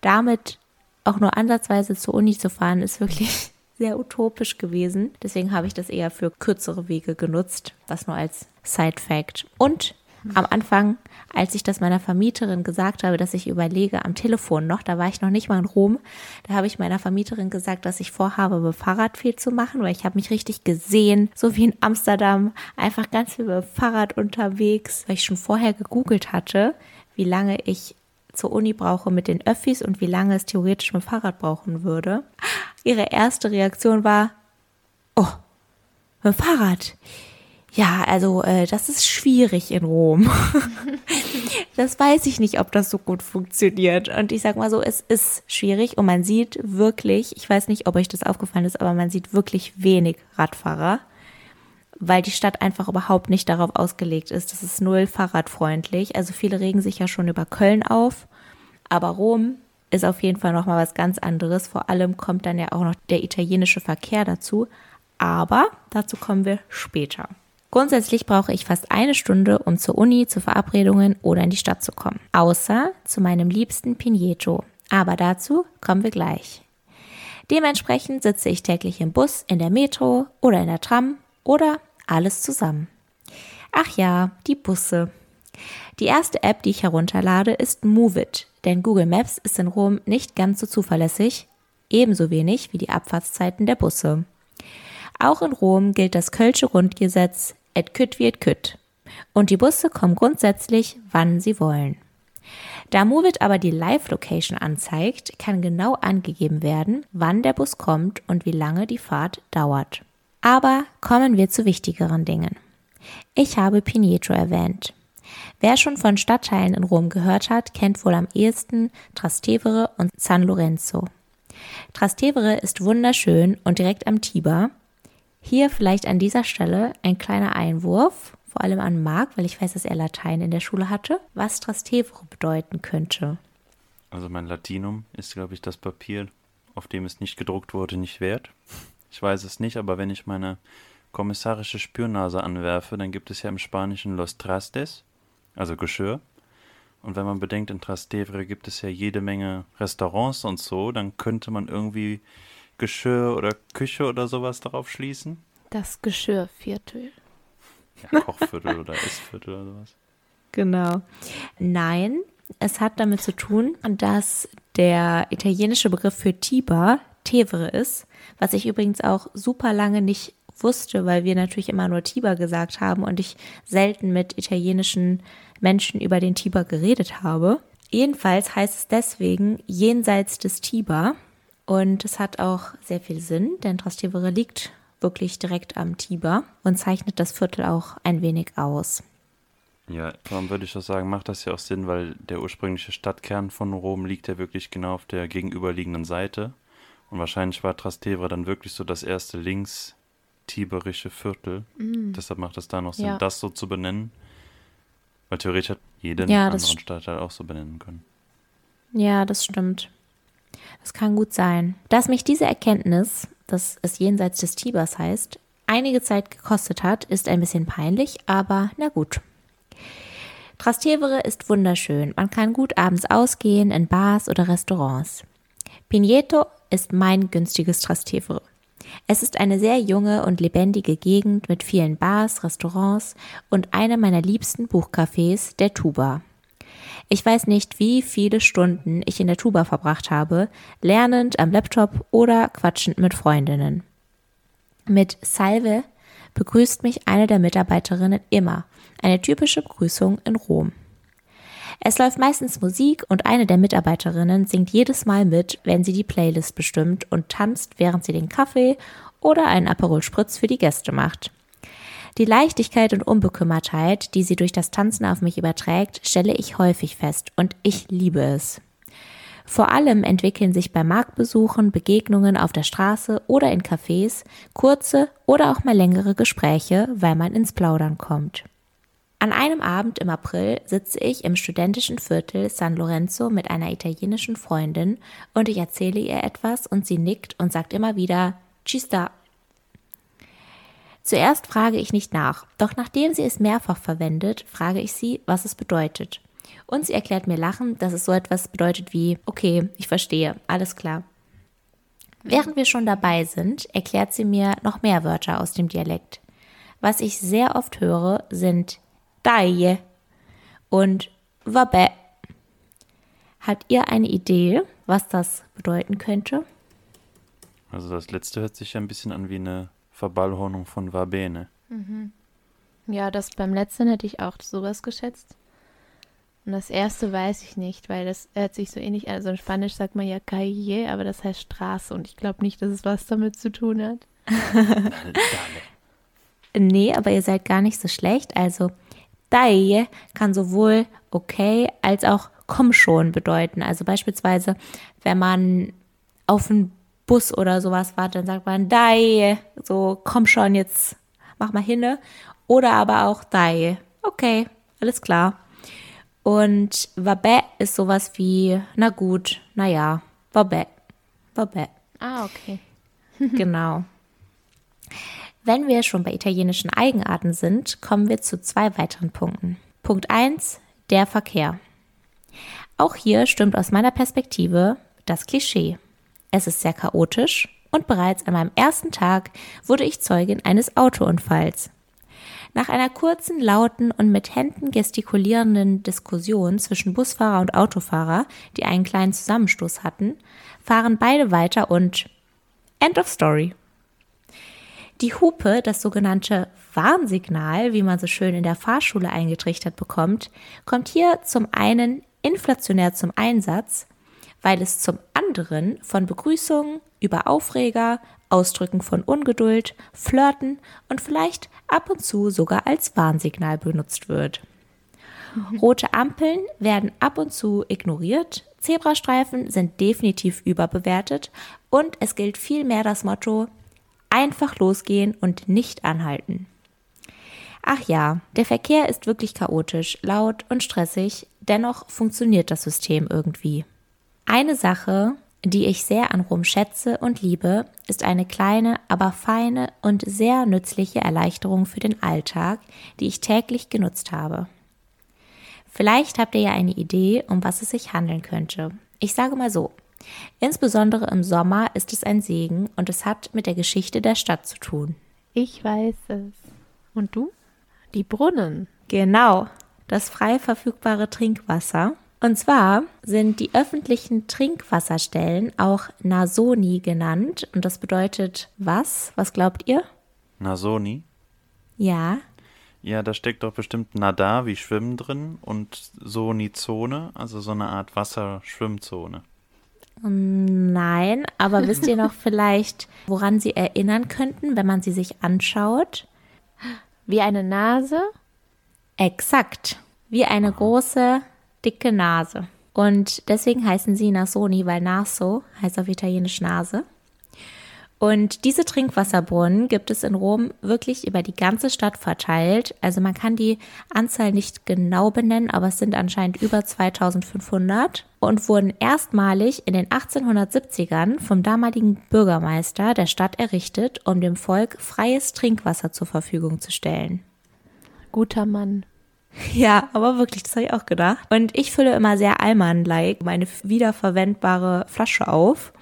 damit auch nur ansatzweise zur Uni zu fahren, ist wirklich sehr utopisch gewesen. Deswegen habe ich das eher für kürzere Wege genutzt, was nur als Side Fact. Und am Anfang, als ich das meiner Vermieterin gesagt habe, dass ich überlege am Telefon noch, da war ich noch nicht mal in Rom, da habe ich meiner Vermieterin gesagt, dass ich vorhabe, mit Fahrrad viel zu machen, weil ich habe mich richtig gesehen, so wie in Amsterdam, einfach ganz viel mit Fahrrad unterwegs, weil ich schon vorher gegoogelt hatte, wie lange ich zur Uni brauche mit den Öffis und wie lange es theoretisch mit Fahrrad brauchen würde. Ihre erste Reaktion war, oh, mit Fahrrad. Ja, also äh, das ist schwierig in Rom. das weiß ich nicht, ob das so gut funktioniert. Und ich sag mal so, es ist schwierig und man sieht wirklich, ich weiß nicht, ob euch das aufgefallen ist, aber man sieht wirklich wenig Radfahrer weil die Stadt einfach überhaupt nicht darauf ausgelegt ist. Das ist null fahrradfreundlich. Also viele regen sich ja schon über Köln auf, aber Rom ist auf jeden Fall noch mal was ganz anderes. Vor allem kommt dann ja auch noch der italienische Verkehr dazu, aber dazu kommen wir später. Grundsätzlich brauche ich fast eine Stunde, um zur Uni, zu Verabredungen oder in die Stadt zu kommen. Außer zu meinem liebsten Pineto. Aber dazu kommen wir gleich. Dementsprechend sitze ich täglich im Bus, in der Metro oder in der Tram oder alles zusammen. Ach ja, die Busse. Die erste App, die ich herunterlade, ist Moveit, denn Google Maps ist in Rom nicht ganz so zuverlässig, ebenso wenig wie die Abfahrtszeiten der Busse. Auch in Rom gilt das Kölsche Grundgesetz et kütt wie et kütt. Und die Busse kommen grundsätzlich, wann sie wollen. Da Movit aber die Live-Location anzeigt, kann genau angegeben werden, wann der Bus kommt und wie lange die Fahrt dauert. Aber kommen wir zu wichtigeren Dingen. Ich habe Pineto erwähnt. Wer schon von Stadtteilen in Rom gehört hat, kennt wohl am ehesten Trastevere und San Lorenzo. Trastevere ist wunderschön und direkt am Tiber. Hier vielleicht an dieser Stelle ein kleiner Einwurf, vor allem an Marc, weil ich weiß, dass er Latein in der Schule hatte, was Trastevere bedeuten könnte. Also mein Latinum ist, glaube ich, das Papier, auf dem es nicht gedruckt wurde, nicht wert. Ich weiß es nicht, aber wenn ich meine kommissarische Spürnase anwerfe, dann gibt es ja im Spanischen Los Trastes, also Geschirr. Und wenn man bedenkt, in Trastevere gibt es ja jede Menge Restaurants und so, dann könnte man irgendwie Geschirr oder Küche oder sowas darauf schließen. Das Geschirrviertel. Ja, Kochviertel oder Essviertel oder sowas. Genau. Nein, es hat damit zu tun, dass der italienische Begriff für Tiber Tevere ist, was ich übrigens auch super lange nicht wusste, weil wir natürlich immer nur Tiber gesagt haben und ich selten mit italienischen Menschen über den Tiber geredet habe. Jedenfalls heißt es deswegen jenseits des Tiber und es hat auch sehr viel Sinn, denn Trastevere liegt wirklich direkt am Tiber und zeichnet das Viertel auch ein wenig aus. Ja, darum würde ich auch sagen, macht das ja auch Sinn, weil der ursprüngliche Stadtkern von Rom liegt ja wirklich genau auf der gegenüberliegenden Seite. Und wahrscheinlich war Trastevere dann wirklich so das erste links-tiberische Viertel. Mm. Deshalb macht es da noch Sinn, ja. das so zu benennen. Weil theoretisch hat jeden ja, anderen Stadtteil auch so benennen können. Ja, das stimmt. Das kann gut sein. Dass mich diese Erkenntnis, dass es jenseits des Tibers heißt, einige Zeit gekostet hat, ist ein bisschen peinlich, aber na gut. Trastevere ist wunderschön. Man kann gut abends ausgehen in Bars oder Restaurants. Pineto ist mein günstiges Trastevere. Es ist eine sehr junge und lebendige Gegend mit vielen Bars, Restaurants und einem meiner liebsten Buchcafés, der Tuba. Ich weiß nicht, wie viele Stunden ich in der Tuba verbracht habe, lernend am Laptop oder quatschend mit Freundinnen. Mit Salve begrüßt mich eine der Mitarbeiterinnen immer eine typische Begrüßung in Rom. Es läuft meistens Musik und eine der Mitarbeiterinnen singt jedes Mal mit, wenn sie die Playlist bestimmt und tanzt, während sie den Kaffee oder einen Aperol Spritz für die Gäste macht. Die Leichtigkeit und Unbekümmertheit, die sie durch das Tanzen auf mich überträgt, stelle ich häufig fest und ich liebe es. Vor allem entwickeln sich bei Marktbesuchen, Begegnungen auf der Straße oder in Cafés kurze oder auch mal längere Gespräche, weil man ins Plaudern kommt. An einem Abend im April sitze ich im studentischen Viertel San Lorenzo mit einer italienischen Freundin und ich erzähle ihr etwas und sie nickt und sagt immer wieder Ci sta. Zuerst frage ich nicht nach, doch nachdem sie es mehrfach verwendet, frage ich sie, was es bedeutet. Und sie erklärt mir lachend, dass es so etwas bedeutet wie Okay, ich verstehe, alles klar. Während wir schon dabei sind, erklärt sie mir noch mehr Wörter aus dem Dialekt. Was ich sehr oft höre, sind Dai und Vabbè. Habt ihr eine Idee, was das bedeuten könnte? Also das letzte hört sich ja ein bisschen an wie eine Verballhornung von Vabene. Mhm. Ja, das beim letzten hätte ich auch sowas geschätzt. Und das erste weiß ich nicht, weil das hört sich so ähnlich an. Also in Spanisch sagt man ja calle, aber das heißt Straße und ich glaube nicht, dass es was damit zu tun hat. nee, aber ihr seid gar nicht so schlecht. Also Dai kann sowohl okay als auch komm schon bedeuten. Also beispielsweise, wenn man auf einen Bus oder sowas wartet, dann sagt man Dai, so komm schon, jetzt mach mal hinne. Oder aber auch Dai, okay, alles klar. Und Wabä ist sowas wie, na gut, na ja, Wabä, Wabä. Ah, okay. genau. Wenn wir schon bei italienischen Eigenarten sind, kommen wir zu zwei weiteren Punkten. Punkt 1, der Verkehr. Auch hier stimmt aus meiner Perspektive das Klischee. Es ist sehr chaotisch und bereits an meinem ersten Tag wurde ich Zeugin eines Autounfalls. Nach einer kurzen, lauten und mit Händen gestikulierenden Diskussion zwischen Busfahrer und Autofahrer, die einen kleinen Zusammenstoß hatten, fahren beide weiter und End of Story. Die Hupe, das sogenannte Warnsignal, wie man so schön in der Fahrschule eingetrichtert bekommt, kommt hier zum einen inflationär zum Einsatz, weil es zum anderen von Begrüßungen über Aufreger, Ausdrücken von Ungeduld, Flirten und vielleicht ab und zu sogar als Warnsignal benutzt wird. Mhm. Rote Ampeln werden ab und zu ignoriert, Zebrastreifen sind definitiv überbewertet und es gilt vielmehr das Motto Einfach losgehen und nicht anhalten. Ach ja, der Verkehr ist wirklich chaotisch, laut und stressig, dennoch funktioniert das System irgendwie. Eine Sache, die ich sehr an Rom schätze und liebe, ist eine kleine, aber feine und sehr nützliche Erleichterung für den Alltag, die ich täglich genutzt habe. Vielleicht habt ihr ja eine Idee, um was es sich handeln könnte. Ich sage mal so, Insbesondere im Sommer ist es ein Segen und es hat mit der Geschichte der Stadt zu tun. Ich weiß es. Und du? Die Brunnen. Genau, das frei verfügbare Trinkwasser. Und zwar sind die öffentlichen Trinkwasserstellen auch Nasoni genannt. Und das bedeutet was? Was glaubt ihr? Nasoni? Ja. Ja, da steckt doch bestimmt Nada wie Schwimmen drin und Soni-Zone, also so eine Art Wasserschwimmzone. Nein, aber wisst ihr noch vielleicht, woran sie erinnern könnten, wenn man sie sich anschaut? Wie eine Nase? Exakt. Wie eine große, dicke Nase. Und deswegen heißen sie Nasoni, weil Naso heißt auf Italienisch Nase. Und diese Trinkwasserbrunnen gibt es in Rom wirklich über die ganze Stadt verteilt. Also man kann die Anzahl nicht genau benennen, aber es sind anscheinend über 2500 und wurden erstmalig in den 1870ern vom damaligen Bürgermeister der Stadt errichtet, um dem Volk freies Trinkwasser zur Verfügung zu stellen. Guter Mann. Ja, aber wirklich, das habe ich auch gedacht. Und ich fülle immer sehr Allmann-like meine wiederverwendbare Flasche auf.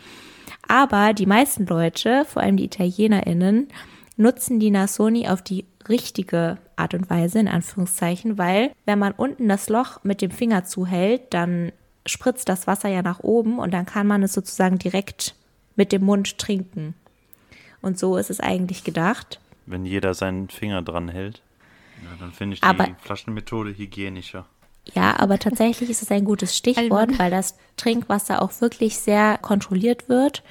Aber die meisten Leute, vor allem die ItalienerInnen, nutzen die Nasoni auf die richtige Art und Weise, in Anführungszeichen, weil wenn man unten das Loch mit dem Finger zuhält, dann spritzt das Wasser ja nach oben und dann kann man es sozusagen direkt mit dem Mund trinken. Und so ist es eigentlich gedacht. Wenn jeder seinen Finger dran hält, ja, dann finde ich die Aber- Flaschenmethode hygienischer. Ja, aber tatsächlich ist es ein gutes Stichwort, weil das Trinkwasser auch wirklich sehr kontrolliert wird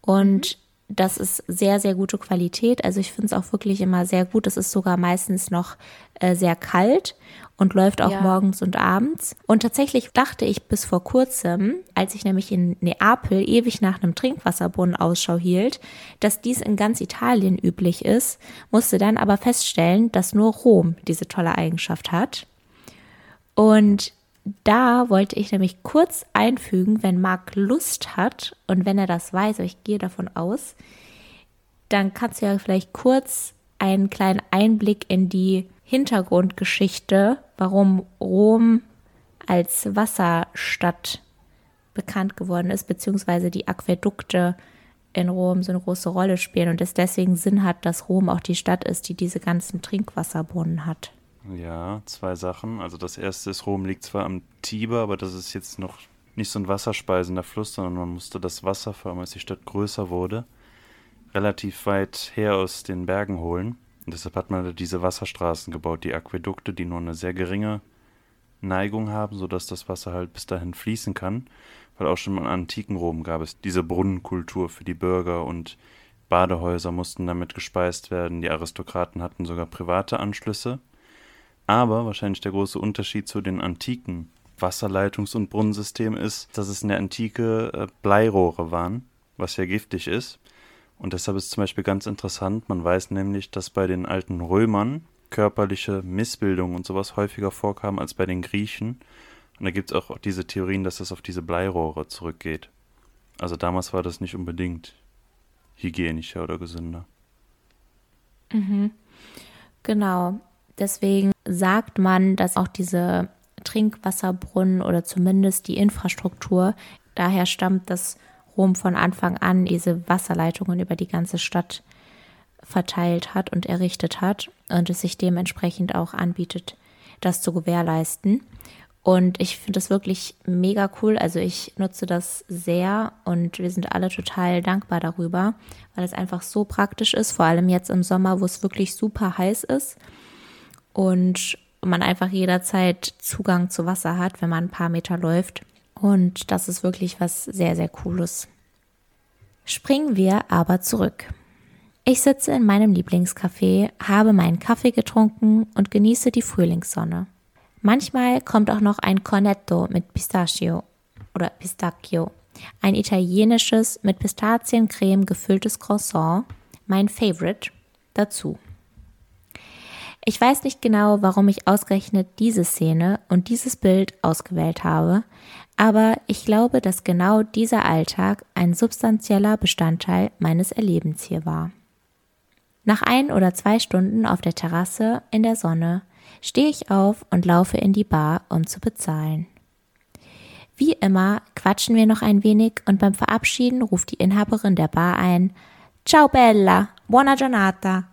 und das ist sehr, sehr gute Qualität. Also ich finde es auch wirklich immer sehr gut. Es ist sogar meistens noch äh, sehr kalt und läuft auch Ja. morgens und abends. Und tatsächlich dachte ich bis vor kurzem, als ich nämlich in Neapel ewig nach einem Trinkwasserbrunnen Ausschau hielt, dass dies in ganz Italien üblich ist, musste dann aber feststellen, dass nur Rom diese tolle Eigenschaft hat. Und da wollte ich nämlich kurz einfügen, wenn Marc Lust hat und wenn er das weiß, ich gehe davon aus, dann kannst du ja vielleicht kurz einen kleinen Einblick in die Hintergrundgeschichte, warum Rom als Wasserstadt bekannt geworden ist, beziehungsweise die Aquädukte in Rom so eine große Rolle spielen und es deswegen Sinn hat, dass Rom auch die Stadt ist, die diese ganzen Trinkwasserbrunnen hat. Ja, zwei Sachen. Also das erste ist, Rom liegt zwar am Tiber, aber das ist jetzt noch nicht so ein wasserspeisender Fluss, sondern man musste das Wasser, vor allem als die Stadt größer wurde, relativ weit her aus den Bergen holen. Und deshalb hat man diese Wasserstraßen gebaut, die Aquädukte, die nur eine sehr geringe Neigung haben, sodass das Wasser halt bis dahin fließen kann. Weil auch schon im antiken Rom gab es diese Brunnenkultur für die Bürger und Badehäuser mussten damit gespeist werden. Die Aristokraten hatten sogar private Anschlüsse. Aber wahrscheinlich der große Unterschied zu den antiken Wasserleitungs- und Brunnensystemen ist, dass es in der Antike äh, Bleirohre waren, was ja giftig ist. Und deshalb ist zum Beispiel ganz interessant, man weiß nämlich, dass bei den alten Römern körperliche Missbildungen und sowas häufiger vorkamen als bei den Griechen. Und da gibt es auch diese Theorien, dass es auf diese Bleirohre zurückgeht. Also damals war das nicht unbedingt hygienischer oder gesünder. Genau. Deswegen sagt man, dass auch diese Trinkwasserbrunnen oder zumindest die Infrastruktur daher stammt, dass Rom von Anfang an diese Wasserleitungen über die ganze Stadt verteilt hat und errichtet hat und es sich dementsprechend auch anbietet, das zu gewährleisten. Und ich finde das wirklich mega cool. Also ich nutze das sehr und wir sind alle total dankbar darüber, weil es einfach so praktisch ist, vor allem jetzt im Sommer, wo es wirklich super heiß ist und man einfach jederzeit Zugang zu Wasser hat, wenn man ein paar Meter läuft. Und das ist wirklich was sehr, sehr Cooles. Springen wir aber zurück. Ich sitze in meinem Lieblingscafé, habe meinen Kaffee getrunken und genieße die Frühlingssonne. Manchmal kommt auch noch ein Cornetto mit Pistachio oder Pistacchio, ein italienisches mit Pistaziencreme gefülltes Croissant, mein Favorite, dazu. Ich weiß nicht genau, warum ich ausgerechnet diese Szene und dieses Bild ausgewählt habe, aber ich glaube, dass genau dieser Alltag ein substanzieller Bestandteil meines Erlebens hier war. Nach ein oder zwei Stunden auf der Terrasse in der Sonne stehe ich auf und laufe in die Bar, um zu bezahlen. Wie immer quatschen wir noch ein wenig und beim Verabschieden ruft die Inhaberin der Bar ein Ciao Bella, buona giornata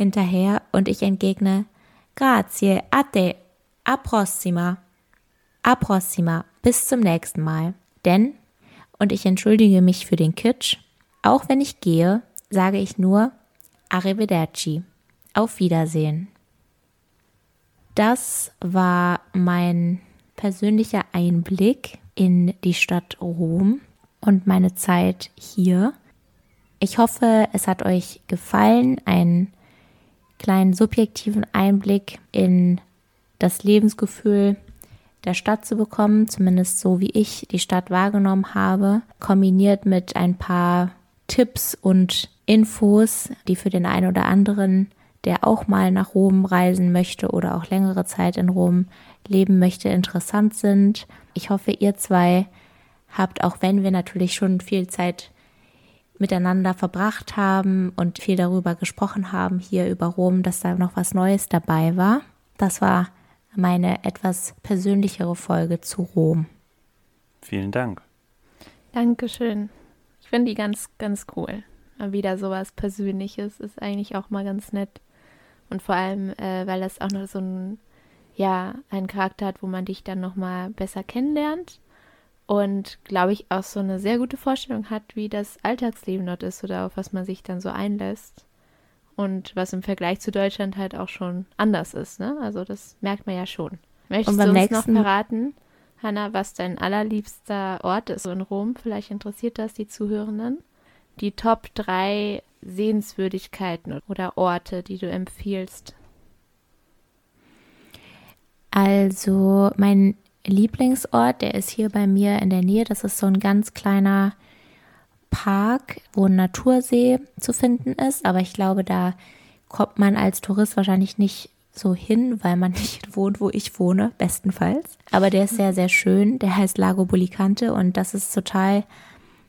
hinterher und ich entgegne Grazie, a te, a prossima. A prossima, bis zum nächsten Mal. Denn, und ich entschuldige mich für den Kitsch, auch wenn ich gehe, sage ich nur Arrivederci. Auf Wiedersehen. Das war mein persönlicher Einblick in die Stadt Rom und meine Zeit hier. Ich hoffe, es hat euch gefallen, einen kleinen subjektiven Einblick in das Lebensgefühl der Stadt zu bekommen, zumindest so wie ich die Stadt wahrgenommen habe, kombiniert mit ein paar Tipps und Infos, die für den einen oder anderen, der auch mal nach Rom reisen möchte oder auch längere Zeit in Rom leben möchte, interessant sind. Ich hoffe, ihr zwei habt, auch wenn wir natürlich schon viel Zeit miteinander verbracht haben und viel darüber gesprochen haben hier über Rom, dass da noch was Neues dabei war. Das war meine etwas persönlichere Folge zu Rom. Vielen Dank. Dankeschön. Ich finde die ganz, ganz cool. Mal wieder sowas Persönliches ist eigentlich auch mal ganz nett. Und vor allem, äh, weil das auch noch so ein, ja, einen Charakter hat, wo man dich dann nochmal besser kennenlernt und glaube ich auch so eine sehr gute Vorstellung hat, wie das Alltagsleben dort ist oder auf was man sich dann so einlässt und was im Vergleich zu Deutschland halt auch schon anders ist. Ne? Also das merkt man ja schon. Möchtest du uns nächsten... noch verraten, Hanna, was dein allerliebster Ort ist in Rom? Vielleicht interessiert das die Zuhörenden. Die Top 3 Sehenswürdigkeiten oder Orte, die du empfiehlst. Also mein Lieblingsort, der ist hier bei mir in der Nähe. Das ist so ein ganz kleiner Park, wo ein Natursee zu finden ist. Aber ich glaube, da kommt man als Tourist wahrscheinlich nicht so hin, weil man nicht wohnt, wo ich wohne, bestenfalls. Aber der ist sehr, sehr schön. Der heißt Lago Bulicante und das ist total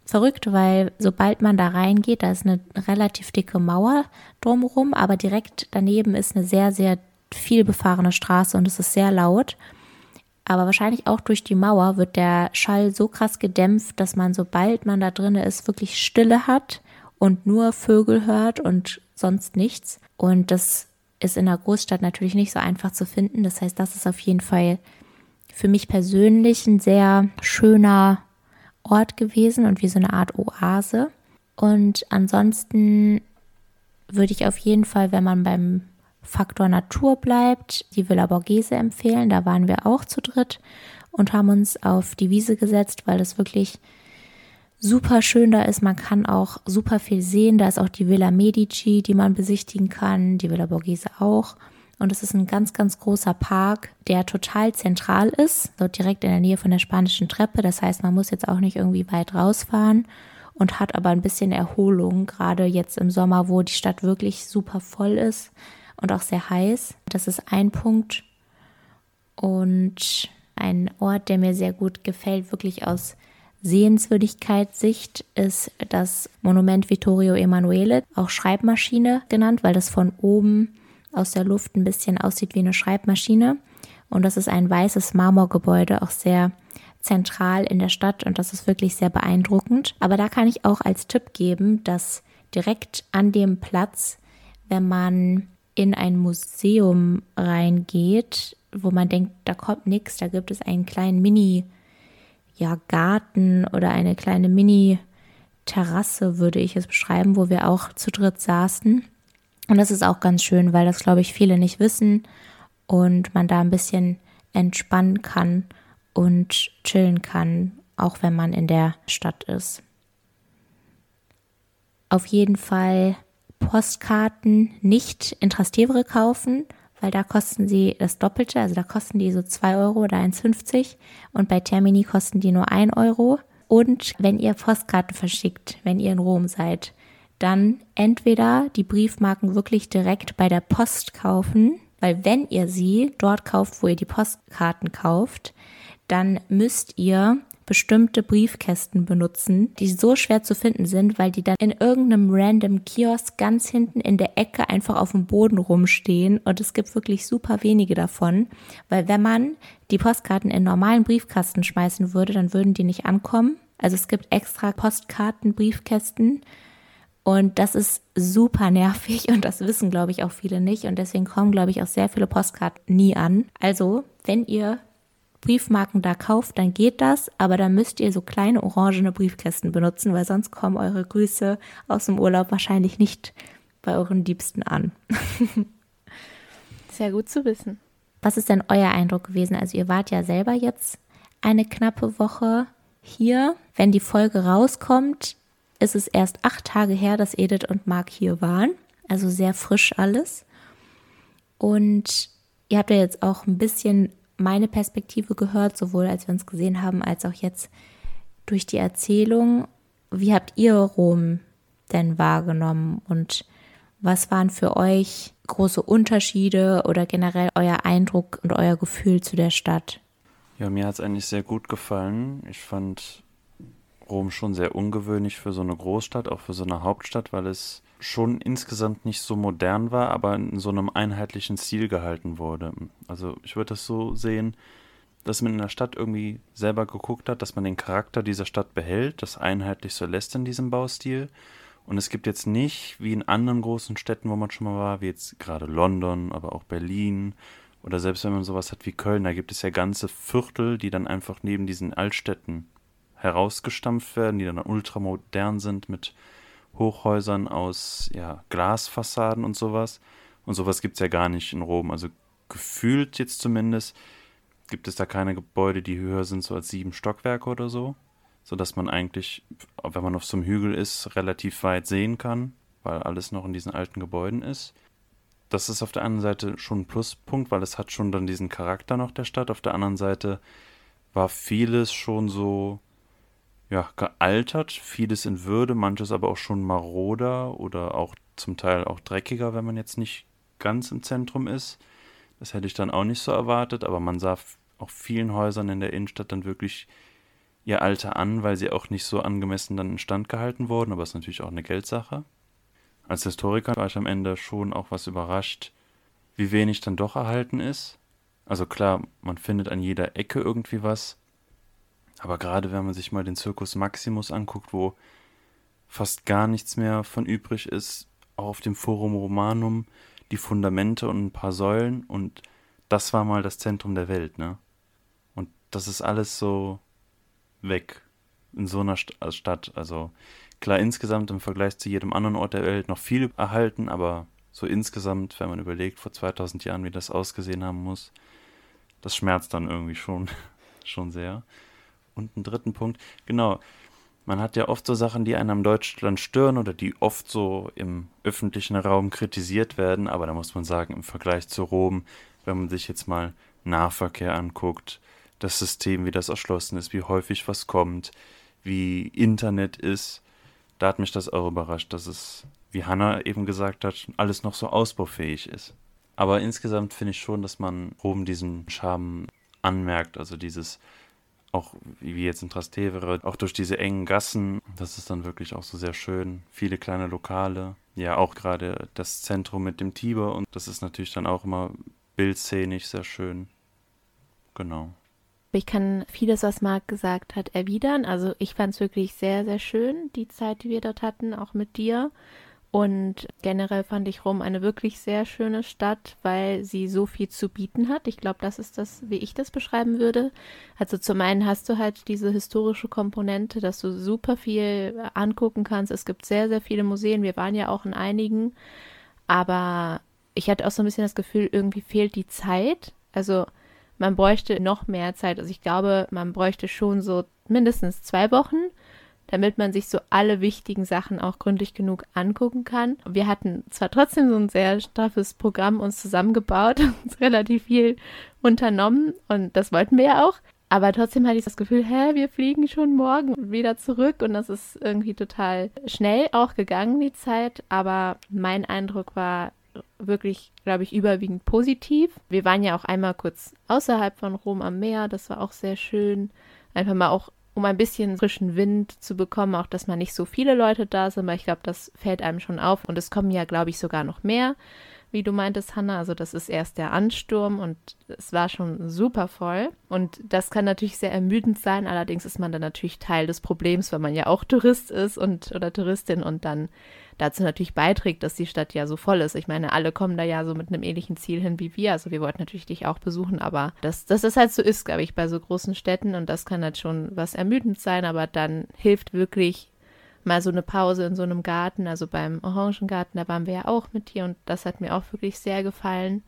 verrückt, weil sobald man da reingeht, da ist eine relativ dicke Mauer drumherum, aber direkt daneben ist eine sehr, sehr viel befahrene Straße und es ist sehr laut. Aber wahrscheinlich auch durch die Mauer wird der Schall so krass gedämpft, dass man, sobald man da drin ist, wirklich Stille hat und nur Vögel hört und sonst nichts. Und das ist in der Großstadt natürlich nicht so einfach zu finden. Das heißt, das ist auf jeden Fall für mich persönlich ein sehr schöner Ort gewesen und wie so eine Art Oase. Und ansonsten würde ich auf jeden Fall, wenn man beim Faktor Natur bleibt, die Villa Borghese empfehlen. Da waren wir auch zu dritt und haben uns auf die Wiese gesetzt, weil es wirklich super schön da ist. Man kann auch super viel sehen. Da ist auch die Villa Medici, die man besichtigen kann, die Villa Borghese auch. Und es ist ein ganz, ganz großer Park, der total zentral ist, dort direkt in der Nähe von der spanischen Treppe. Das heißt, man muss jetzt auch nicht irgendwie weit rausfahren und hat aber ein bisschen Erholung, gerade jetzt im Sommer, wo die Stadt wirklich super voll ist und auch sehr heiß. Das ist ein Punkt. Und ein Ort, der mir sehr gut gefällt, wirklich aus Sehenswürdigkeitssicht, ist das Monument Vittorio Emanuele, auch Schreibmaschine genannt, weil das von oben aus der Luft ein bisschen aussieht wie eine Schreibmaschine. Und das ist ein weißes Marmorgebäude, auch sehr zentral in der Stadt und das ist wirklich sehr beeindruckend. Aber da kann ich auch als Tipp geben, dass direkt an dem Platz, wenn man in ein Museum reingeht, wo man denkt, da kommt nichts, da gibt es einen kleinen Mini ja, Garten oder eine kleine Mini Terrasse, würde ich es beschreiben, wo wir auch zu dritt saßen. Und das ist auch ganz schön, weil das, glaube ich, viele nicht wissen und man da ein bisschen entspannen kann und chillen kann, auch wenn man in der Stadt ist. Auf jeden Fall Postkarten nicht in Trastevere kaufen, weil da kosten sie das Doppelte, also da kosten die so 2 Euro oder 1,50 und bei Termini kosten die nur 1 Euro. Und wenn ihr Postkarten verschickt, wenn ihr in Rom seid, dann entweder die Briefmarken wirklich direkt bei der Post kaufen, weil wenn ihr sie dort kauft, wo ihr die Postkarten kauft, dann müsst ihr bestimmte Briefkästen benutzen, die so schwer zu finden sind, weil die dann in irgendeinem random Kiosk ganz hinten in der Ecke einfach auf dem Boden rumstehen und es gibt wirklich super wenige davon, weil wenn man die Postkarten in normalen Briefkasten schmeißen würde, dann würden die nicht ankommen. Also es gibt extra Postkarten, Briefkästen und das ist super nervig und das wissen, glaube ich, auch viele nicht. Und deswegen kommen, glaube ich, auch sehr viele Postkarten nie an. Also, wenn ihr Briefmarken da kauft, dann geht das, aber dann müsst ihr so kleine orangene Briefkästen benutzen, weil sonst kommen eure Grüße aus dem Urlaub wahrscheinlich nicht bei euren Liebsten an. Sehr gut zu wissen. Was ist denn euer Eindruck gewesen? Also ihr wart ja selber jetzt eine knappe Woche hier. Wenn die Folge rauskommt, ist es erst acht Tage her, dass Edith und Marc hier waren. Also sehr frisch alles. Und ihr habt ja jetzt auch ein bisschen meine Perspektive gehört, sowohl als wir uns gesehen haben, als auch jetzt durch die Erzählung. Wie habt ihr Rom denn wahrgenommen und was waren für euch große Unterschiede oder generell euer Eindruck und euer Gefühl zu der Stadt? Ja, mir hat es eigentlich sehr gut gefallen. Ich fand Rom schon sehr ungewöhnlich für so eine Großstadt, auch für so eine Hauptstadt, weil es schon insgesamt nicht so modern war, aber in so einem einheitlichen Stil gehalten wurde. Also ich würde das so sehen, dass man in der Stadt irgendwie selber geguckt hat, dass man den Charakter dieser Stadt behält, das einheitlich so lässt in diesem Baustil. Und es gibt jetzt nicht, wie in anderen großen Städten, wo man schon mal war, wie jetzt gerade London, aber auch Berlin oder selbst wenn man sowas hat wie Köln, da gibt es ja ganze Viertel, die dann einfach neben diesen Altstädten herausgestampft werden, die dann ultramodern sind mit Hochhäusern aus ja, Glasfassaden und sowas. Und sowas gibt es ja gar nicht in Rom. Also gefühlt jetzt zumindest gibt es da keine Gebäude, die höher sind so als sieben Stockwerke oder so. Sodass man eigentlich, wenn man auf so einem Hügel ist, relativ weit sehen kann, weil alles noch in diesen alten Gebäuden ist. Das ist auf der einen Seite schon ein Pluspunkt, weil es hat schon dann diesen Charakter noch der Stadt. Auf der anderen Seite war vieles schon so ja, gealtert, vieles in Würde, manches aber auch schon maroder oder auch zum Teil auch dreckiger, wenn man jetzt nicht ganz im Zentrum ist. Das hätte ich dann auch nicht so erwartet, aber man sah auch vielen Häusern in der Innenstadt dann wirklich ihr Alter an, weil sie auch nicht so angemessen dann instand gehalten wurden, aber es ist natürlich auch eine Geldsache. Als Historiker war ich am Ende schon auch was überrascht, wie wenig dann doch erhalten ist. Also klar, man findet an jeder Ecke irgendwie was, aber gerade wenn man sich mal den Circus Maximus anguckt, wo fast gar nichts mehr von übrig ist, auch auf dem Forum Romanum die Fundamente und ein paar Säulen und das war mal das Zentrum der Welt, ne? Und das ist alles so weg in so einer St äh, Stadt. Also klar, insgesamt im Vergleich zu jedem anderen Ort der Welt noch viel erhalten, aber so insgesamt, wenn man überlegt, vor 2000 Jahren, wie das ausgesehen haben muss, das schmerzt dann irgendwie schon, schon sehr. Und einen dritten Punkt, genau, man hat ja oft so Sachen, die einem Deutschland stören oder die oft so im öffentlichen Raum kritisiert werden, aber da muss man sagen, im Vergleich zu Rom, wenn man sich jetzt mal Nahverkehr anguckt, das System, wie das erschlossen ist, wie häufig was kommt, wie Internet ist, da hat mich das auch überrascht, dass es, wie Hanna eben gesagt hat, alles noch so ausbaufähig ist. Aber insgesamt finde ich schon, dass man Rom diesen Charme anmerkt, also dieses auch wie jetzt in Trastevere, auch durch diese engen Gassen, das ist dann wirklich auch so sehr schön. Viele kleine Lokale, ja auch gerade das Zentrum mit dem Tiber und das ist natürlich dann auch immer bildszenisch sehr schön. Genau. Ich kann vieles, was Marc gesagt hat, erwidern. Also ich fand es wirklich sehr, sehr schön, die Zeit, die wir dort hatten, auch mit dir. Und generell fand ich Rom eine wirklich sehr schöne Stadt, weil sie so viel zu bieten hat. Ich glaube, das ist das, wie ich das beschreiben würde. Also zum einen hast du halt diese historische Komponente, dass du super viel angucken kannst. Es gibt sehr, sehr viele Museen. Wir waren ja auch in einigen. Aber ich hatte auch so ein bisschen das Gefühl, irgendwie fehlt die Zeit. Also man bräuchte noch mehr Zeit. Also ich glaube, man bräuchte schon so mindestens zwei Wochen damit man sich so alle wichtigen Sachen auch gründlich genug angucken kann. Wir hatten zwar trotzdem so ein sehr straffes Programm uns zusammengebaut und relativ viel unternommen und das wollten wir ja auch. Aber trotzdem hatte ich das Gefühl, hä, wir fliegen schon morgen wieder zurück und das ist irgendwie total schnell auch gegangen, die Zeit. Aber mein Eindruck war wirklich, glaube ich, überwiegend positiv. Wir waren ja auch einmal kurz außerhalb von Rom am Meer, das war auch sehr schön. Einfach mal auch um ein bisschen frischen Wind zu bekommen, auch dass man nicht so viele Leute da sind, weil ich glaube, das fällt einem schon auf. Und es kommen ja, glaube ich, sogar noch mehr, wie du meintest, Hanna. Also das ist erst der Ansturm und es war schon super voll. Und das kann natürlich sehr ermüdend sein. Allerdings ist man dann natürlich Teil des Problems, weil man ja auch Tourist ist und oder Touristin und dann dazu natürlich beiträgt, dass die Stadt ja so voll ist. Ich meine, alle kommen da ja so mit einem ähnlichen Ziel hin wie wir. Also wir wollten natürlich dich auch besuchen, aber dass, dass das halt so ist, glaube ich, bei so großen Städten und das kann halt schon was ermüdend sein, aber dann hilft wirklich mal so eine Pause in so einem Garten, also beim Orangengarten, da waren wir ja auch mit dir und das hat mir auch wirklich sehr gefallen.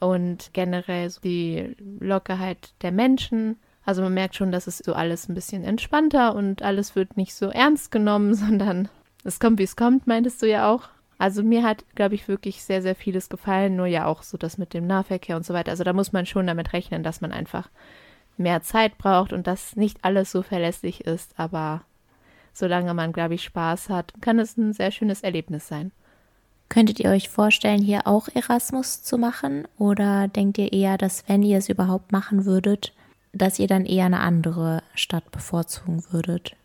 Und generell so die Lockerheit der Menschen. Also man merkt schon, dass es so alles ein bisschen entspannter und alles wird nicht so ernst genommen, sondern es kommt, wie es kommt, meintest du ja auch. Also mir hat, glaube ich, wirklich sehr, sehr vieles gefallen, nur ja auch so das mit dem Nahverkehr und so weiter. Also da muss man schon damit rechnen, dass man einfach mehr Zeit braucht und dass nicht alles so verlässlich ist, aber solange man, glaube ich, Spaß hat, kann es ein sehr schönes Erlebnis sein. Könntet ihr euch vorstellen, hier auch Erasmus zu machen? Oder denkt ihr eher, dass wenn ihr es überhaupt machen würdet, dass ihr dann eher eine andere Stadt bevorzugen würdet?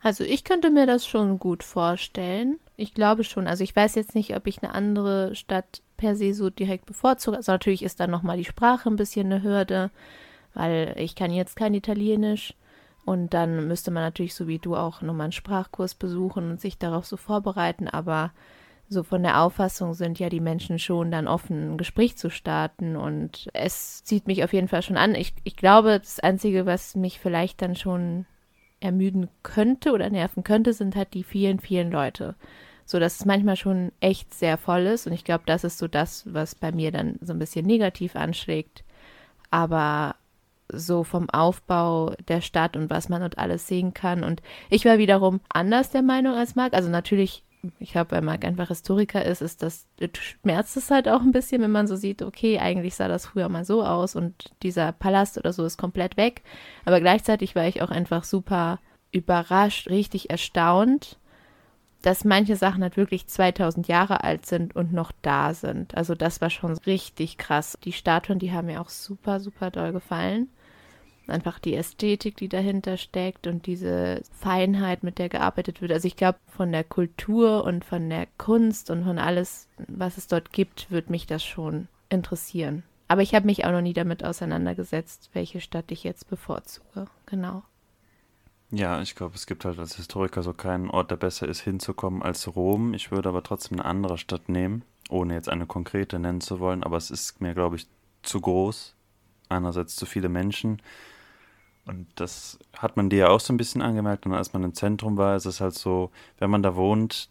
Also ich könnte mir das schon gut vorstellen. Ich glaube schon. Also ich weiß jetzt nicht, ob ich eine andere Stadt per se so direkt bevorzuge. Also natürlich ist dann nochmal die Sprache ein bisschen eine Hürde, weil ich kann jetzt kein Italienisch. Und dann müsste man natürlich so wie du auch nochmal einen Sprachkurs besuchen und sich darauf so vorbereiten. Aber so von der Auffassung sind ja die Menschen schon dann offen, ein Gespräch zu starten. Und es zieht mich auf jeden Fall schon an. Ich, ich glaube, das Einzige, was mich vielleicht dann schon ermüden könnte oder nerven könnte, sind halt die vielen, vielen Leute so dass es manchmal schon echt sehr voll ist. Und ich glaube, das ist so das, was bei mir dann so ein bisschen negativ anschlägt. Aber so vom Aufbau der Stadt und was man dort alles sehen kann. Und ich war wiederum anders der Meinung als Marc. Also natürlich, ich glaube, weil Marc einfach Historiker ist, ist das, schmerzt es halt auch ein bisschen, wenn man so sieht, okay, eigentlich sah das früher mal so aus und dieser Palast oder so ist komplett weg. Aber gleichzeitig war ich auch einfach super überrascht, richtig erstaunt, dass manche Sachen halt wirklich 2000 Jahre alt sind und noch da sind. Also das war schon richtig krass. Die Statuen, die haben mir auch super, super doll gefallen. Einfach die Ästhetik, die dahinter steckt und diese Feinheit, mit der gearbeitet wird. Also ich glaube, von der Kultur und von der Kunst und von alles, was es dort gibt, wird mich das schon interessieren. Aber ich habe mich auch noch nie damit auseinandergesetzt, welche Stadt ich jetzt bevorzuge. Genau. Ja, ich glaube, es gibt halt als Historiker so keinen Ort, der besser ist, hinzukommen als Rom. Ich würde aber trotzdem eine andere Stadt nehmen, ohne jetzt eine konkrete nennen zu wollen, aber es ist mir, glaube ich, zu groß. Einerseits zu viele Menschen. Und das hat man dir ja auch so ein bisschen angemerkt. Und als man im Zentrum war, ist es halt so, wenn man da wohnt,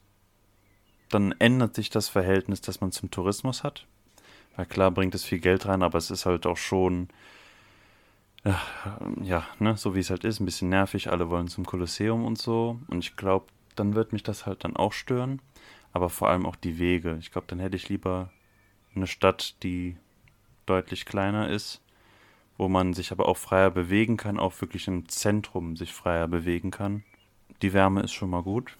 dann ändert sich das Verhältnis, das man zum Tourismus hat. Weil klar bringt es viel Geld rein, aber es ist halt auch schon ja, ne, so wie es halt ist, ein bisschen nervig, alle wollen zum Kolosseum und so. Und ich glaube, dann wird mich das halt dann auch stören. Aber vor allem auch die Wege. Ich glaube, dann hätte ich lieber eine Stadt, die deutlich kleiner ist, wo man sich aber auch freier bewegen kann, auch wirklich im Zentrum sich freier bewegen kann. Die Wärme ist schon mal gut.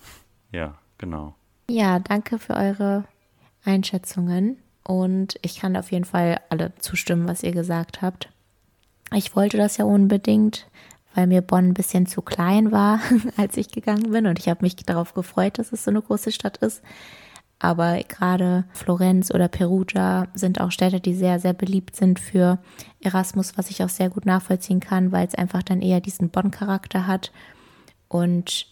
Ja, genau. Ja, danke für eure Einschätzungen. Und ich kann auf jeden Fall alle zustimmen, was ihr gesagt habt. Ich wollte das ja unbedingt, weil mir Bonn ein bisschen zu klein war, als ich gegangen bin. Und ich habe mich darauf gefreut, dass es so eine große Stadt ist. Aber gerade Florenz oder Perugia sind auch Städte, die sehr, sehr beliebt sind für Erasmus, was ich auch sehr gut nachvollziehen kann, weil es einfach dann eher diesen Bonn-Charakter hat. Und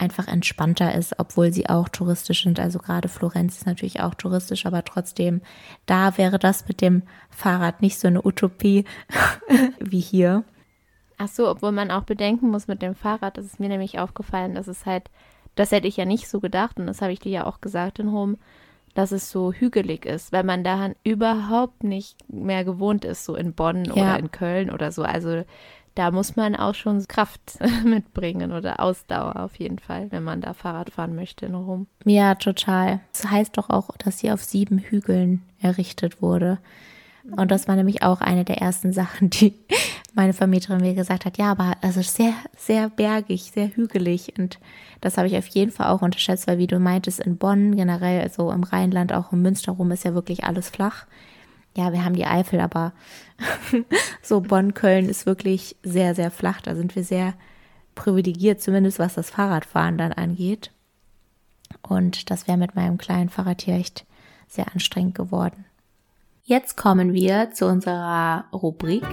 einfach entspannter ist, obwohl sie auch touristisch sind. Also gerade Florenz ist natürlich auch touristisch, aber trotzdem, da wäre das mit dem Fahrrad nicht so eine Utopie wie hier. Ach so, obwohl man auch bedenken muss mit dem Fahrrad, das ist mir nämlich aufgefallen, dass es halt, das hätte ich ja nicht so gedacht und das habe ich dir ja auch gesagt in Rom, dass es so hügelig ist, weil man daran überhaupt nicht mehr gewohnt ist, so in Bonn ja. oder in Köln oder so. Also da muss man auch schon Kraft mitbringen oder Ausdauer auf jeden Fall, wenn man da Fahrrad fahren möchte in Rom. Ja, total. Das heißt doch auch, dass sie auf sieben Hügeln errichtet wurde. Und das war nämlich auch eine der ersten Sachen, die meine Vermieterin mir gesagt hat. Ja, aber also sehr, sehr bergig, sehr hügelig. Und das habe ich auf jeden Fall auch unterschätzt, weil wie du meintest, in Bonn generell, so im Rheinland, auch im Münster rum, ist ja wirklich alles flach ja, wir haben die Eifel, aber so Bonn-Köln ist wirklich sehr, sehr flach. Da sind wir sehr privilegiert, zumindest was das Fahrradfahren dann angeht. Und das wäre mit meinem kleinen Fahrrad hier echt sehr anstrengend geworden. Jetzt kommen wir zu unserer Rubrik.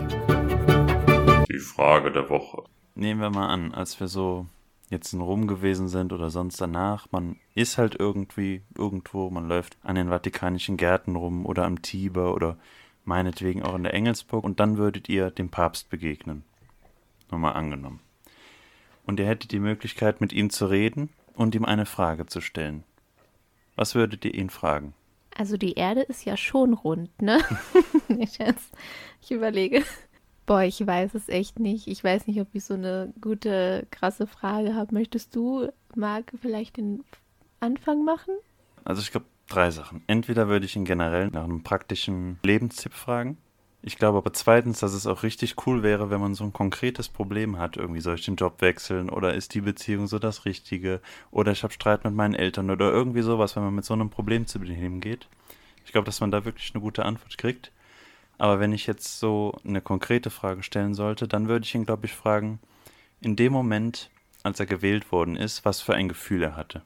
Die Frage der Woche. Nehmen wir mal an, als wir so jetzt in Rom gewesen sind oder sonst danach. Man ist halt irgendwie irgendwo, man läuft an den Vatikanischen Gärten rum oder am Tiber oder meinetwegen auch in der Engelsburg und dann würdet ihr dem Papst begegnen. Nochmal angenommen. und ihr hättet die Möglichkeit, mit ihm zu reden und ihm eine Frage zu stellen. Was würdet ihr ihn fragen? Also die Erde ist ja schon rund, ne? ich überlege. Boah, ich weiß es echt nicht. Ich weiß nicht, ob ich so eine gute, krasse Frage habe. Möchtest du, Marc, vielleicht den Anfang machen? Also ich glaube drei Sachen. Entweder würde ich ihn generell nach einem praktischen Lebenstipp fragen. Ich glaube aber zweitens, dass es auch richtig cool wäre, wenn man so ein konkretes Problem hat. Irgendwie soll ich den Job wechseln oder ist die Beziehung so das Richtige oder ich habe Streit mit meinen Eltern oder irgendwie sowas, wenn man mit so einem Problem zu ihm geht. Ich glaube, dass man da wirklich eine gute Antwort kriegt. Aber wenn ich jetzt so eine konkrete Frage stellen sollte, dann würde ich ihn, glaube ich, fragen, in dem Moment, als er gewählt worden ist, was für ein Gefühl er hatte.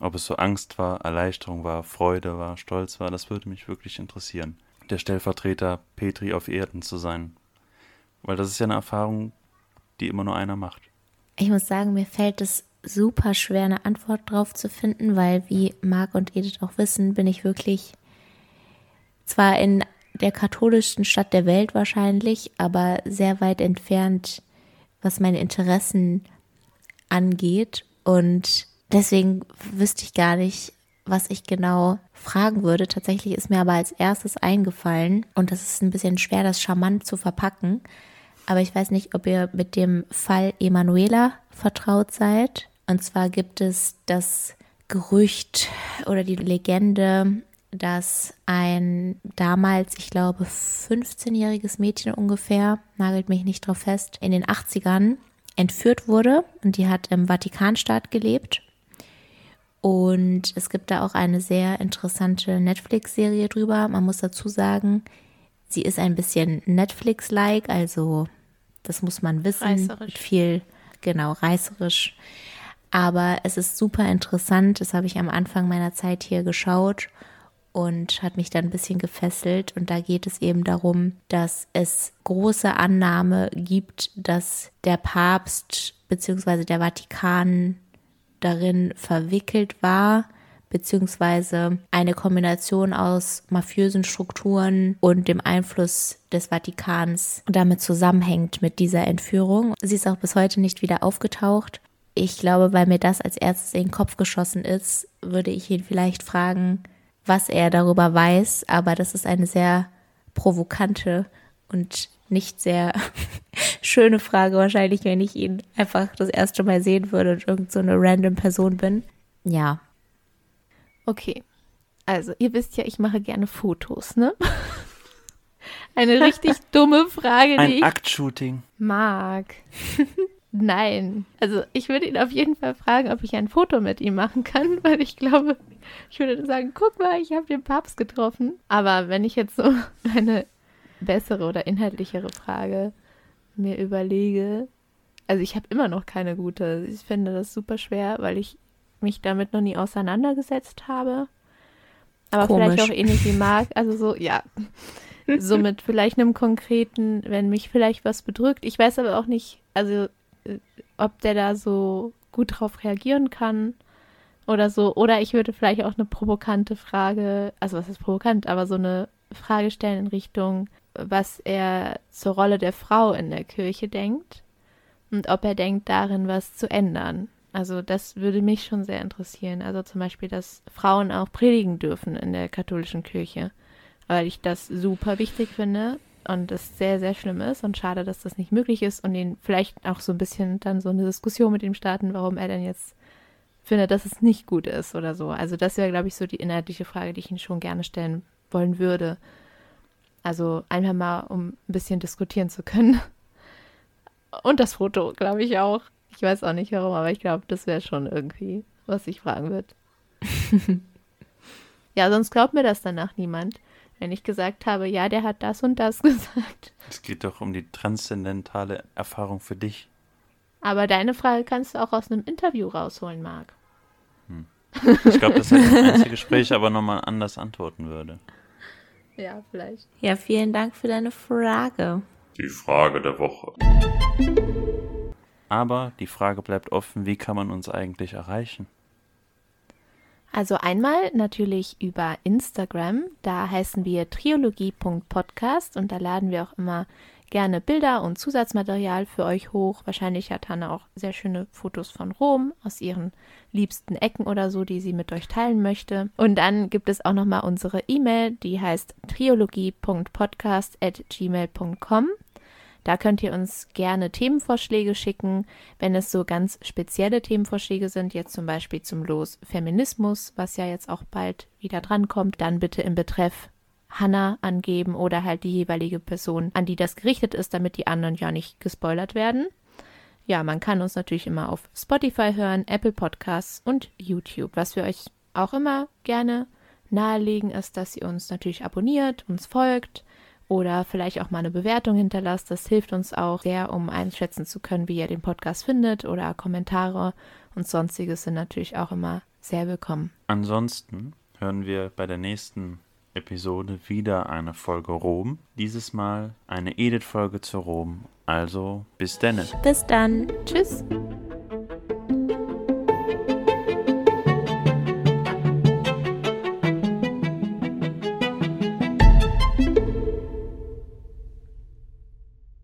Ob es so Angst war, Erleichterung war, Freude war, Stolz war, das würde mich wirklich interessieren der Stellvertreter Petri auf Erden zu sein. Weil das ist ja eine Erfahrung, die immer nur einer macht. Ich muss sagen, mir fällt es super schwer, eine Antwort drauf zu finden, weil, wie Marc und Edith auch wissen, bin ich wirklich zwar in der katholischsten Stadt der Welt wahrscheinlich, aber sehr weit entfernt, was meine Interessen angeht. Und deswegen wüsste ich gar nicht, was ich genau fragen würde. Tatsächlich ist mir aber als erstes eingefallen, und das ist ein bisschen schwer, das charmant zu verpacken. Aber ich weiß nicht, ob ihr mit dem Fall Emanuela vertraut seid. Und zwar gibt es das Gerücht oder die Legende, dass ein damals, ich glaube, 15-jähriges Mädchen ungefähr, nagelt mich nicht drauf fest, in den 80ern entführt wurde und die hat im Vatikanstaat gelebt und es gibt da auch eine sehr interessante Netflix-Serie drüber. Man muss dazu sagen, sie ist ein bisschen Netflix-like, also das muss man wissen. Reißerisch. Viel, genau, reißerisch. Aber es ist super interessant. Das habe ich am Anfang meiner Zeit hier geschaut und hat mich dann ein bisschen gefesselt. Und da geht es eben darum, dass es große Annahme gibt, dass der Papst bzw. der Vatikan darin verwickelt war, beziehungsweise eine Kombination aus mafiösen Strukturen und dem Einfluss des Vatikans damit zusammenhängt mit dieser Entführung. Sie ist auch bis heute nicht wieder aufgetaucht. Ich glaube, weil mir das als erstes in den Kopf geschossen ist, würde ich ihn vielleicht fragen, was er darüber weiß. Aber das ist eine sehr provokante und nicht sehr schöne Frage wahrscheinlich, wenn ich ihn einfach das erste Mal sehen würde und irgend so eine random Person bin. Ja. Okay. Also, ihr wisst ja, ich mache gerne Fotos, ne? Eine richtig dumme Frage, die Ein ich Aktshooting. mag. Nein. Also, ich würde ihn auf jeden Fall fragen, ob ich ein Foto mit ihm machen kann, weil ich glaube, ich würde sagen, guck mal, ich habe den Papst getroffen. Aber wenn ich jetzt so eine bessere oder inhaltlichere Frage mir überlege, also ich habe immer noch keine gute. Ich finde das super schwer, weil ich mich damit noch nie auseinandergesetzt habe. Aber Komisch. vielleicht auch ähnlich wie Marc, also so, ja. so mit vielleicht einem konkreten, wenn mich vielleicht was bedrückt. Ich weiß aber auch nicht, also äh, ob der da so gut drauf reagieren kann oder so. Oder ich würde vielleicht auch eine provokante Frage, also was ist provokant, aber so eine Frage stellen in Richtung, was er zur Rolle der Frau in der Kirche denkt und ob er denkt, darin was zu ändern. Also das würde mich schon sehr interessieren. Also zum Beispiel, dass Frauen auch predigen dürfen in der katholischen Kirche, weil ich das super wichtig finde und es sehr, sehr schlimm ist und schade, dass das nicht möglich ist und ihn vielleicht auch so ein bisschen dann so eine Diskussion mit ihm starten, warum er denn jetzt findet, dass es nicht gut ist oder so. Also das wäre, glaube ich, so die inhaltliche Frage, die ich ihn schon gerne stellen wollen würde. Also einfach mal, um ein bisschen diskutieren zu können. Und das Foto, glaube ich auch. Ich weiß auch nicht warum, aber ich glaube, das wäre schon irgendwie, was ich fragen würde. ja, sonst glaubt mir das danach niemand, wenn ich gesagt habe, ja, der hat das und das gesagt. Es geht doch um die transzendentale Erfahrung für dich. Aber deine Frage kannst du auch aus einem Interview rausholen, Marc. Hm. Ich glaube, dass er das einzige Gespräch aber nochmal anders antworten würde. Ja, vielleicht. Ja, vielen Dank für deine Frage. Die Frage der Woche. Aber die Frage bleibt offen, wie kann man uns eigentlich erreichen? Also einmal natürlich über Instagram, da heißen wir triologie.podcast und da laden wir auch immer gerne Bilder und Zusatzmaterial für euch hoch. Wahrscheinlich hat Hanna auch sehr schöne Fotos von Rom aus ihren liebsten Ecken oder so, die sie mit euch teilen möchte. Und dann gibt es auch nochmal unsere E-Mail, die heißt triologie.podcast.gmail.com. Da könnt ihr uns gerne Themenvorschläge schicken, wenn es so ganz spezielle Themenvorschläge sind, jetzt zum Beispiel zum Los Feminismus, was ja jetzt auch bald wieder drankommt, dann bitte im Betreff Hannah angeben oder halt die jeweilige Person, an die das gerichtet ist, damit die anderen ja nicht gespoilert werden. Ja, man kann uns natürlich immer auf Spotify hören, Apple Podcasts und YouTube. Was wir euch auch immer gerne nahelegen, ist, dass ihr uns natürlich abonniert, uns folgt oder vielleicht auch mal eine Bewertung hinterlasst. Das hilft uns auch sehr, um einschätzen zu können, wie ihr den Podcast findet oder Kommentare und sonstiges sind natürlich auch immer sehr willkommen. Ansonsten hören wir bei der nächsten Episode wieder eine Folge Rom. Dieses Mal eine Edith-Folge zu Rom. Also bis dann. Bis dann. Tschüss.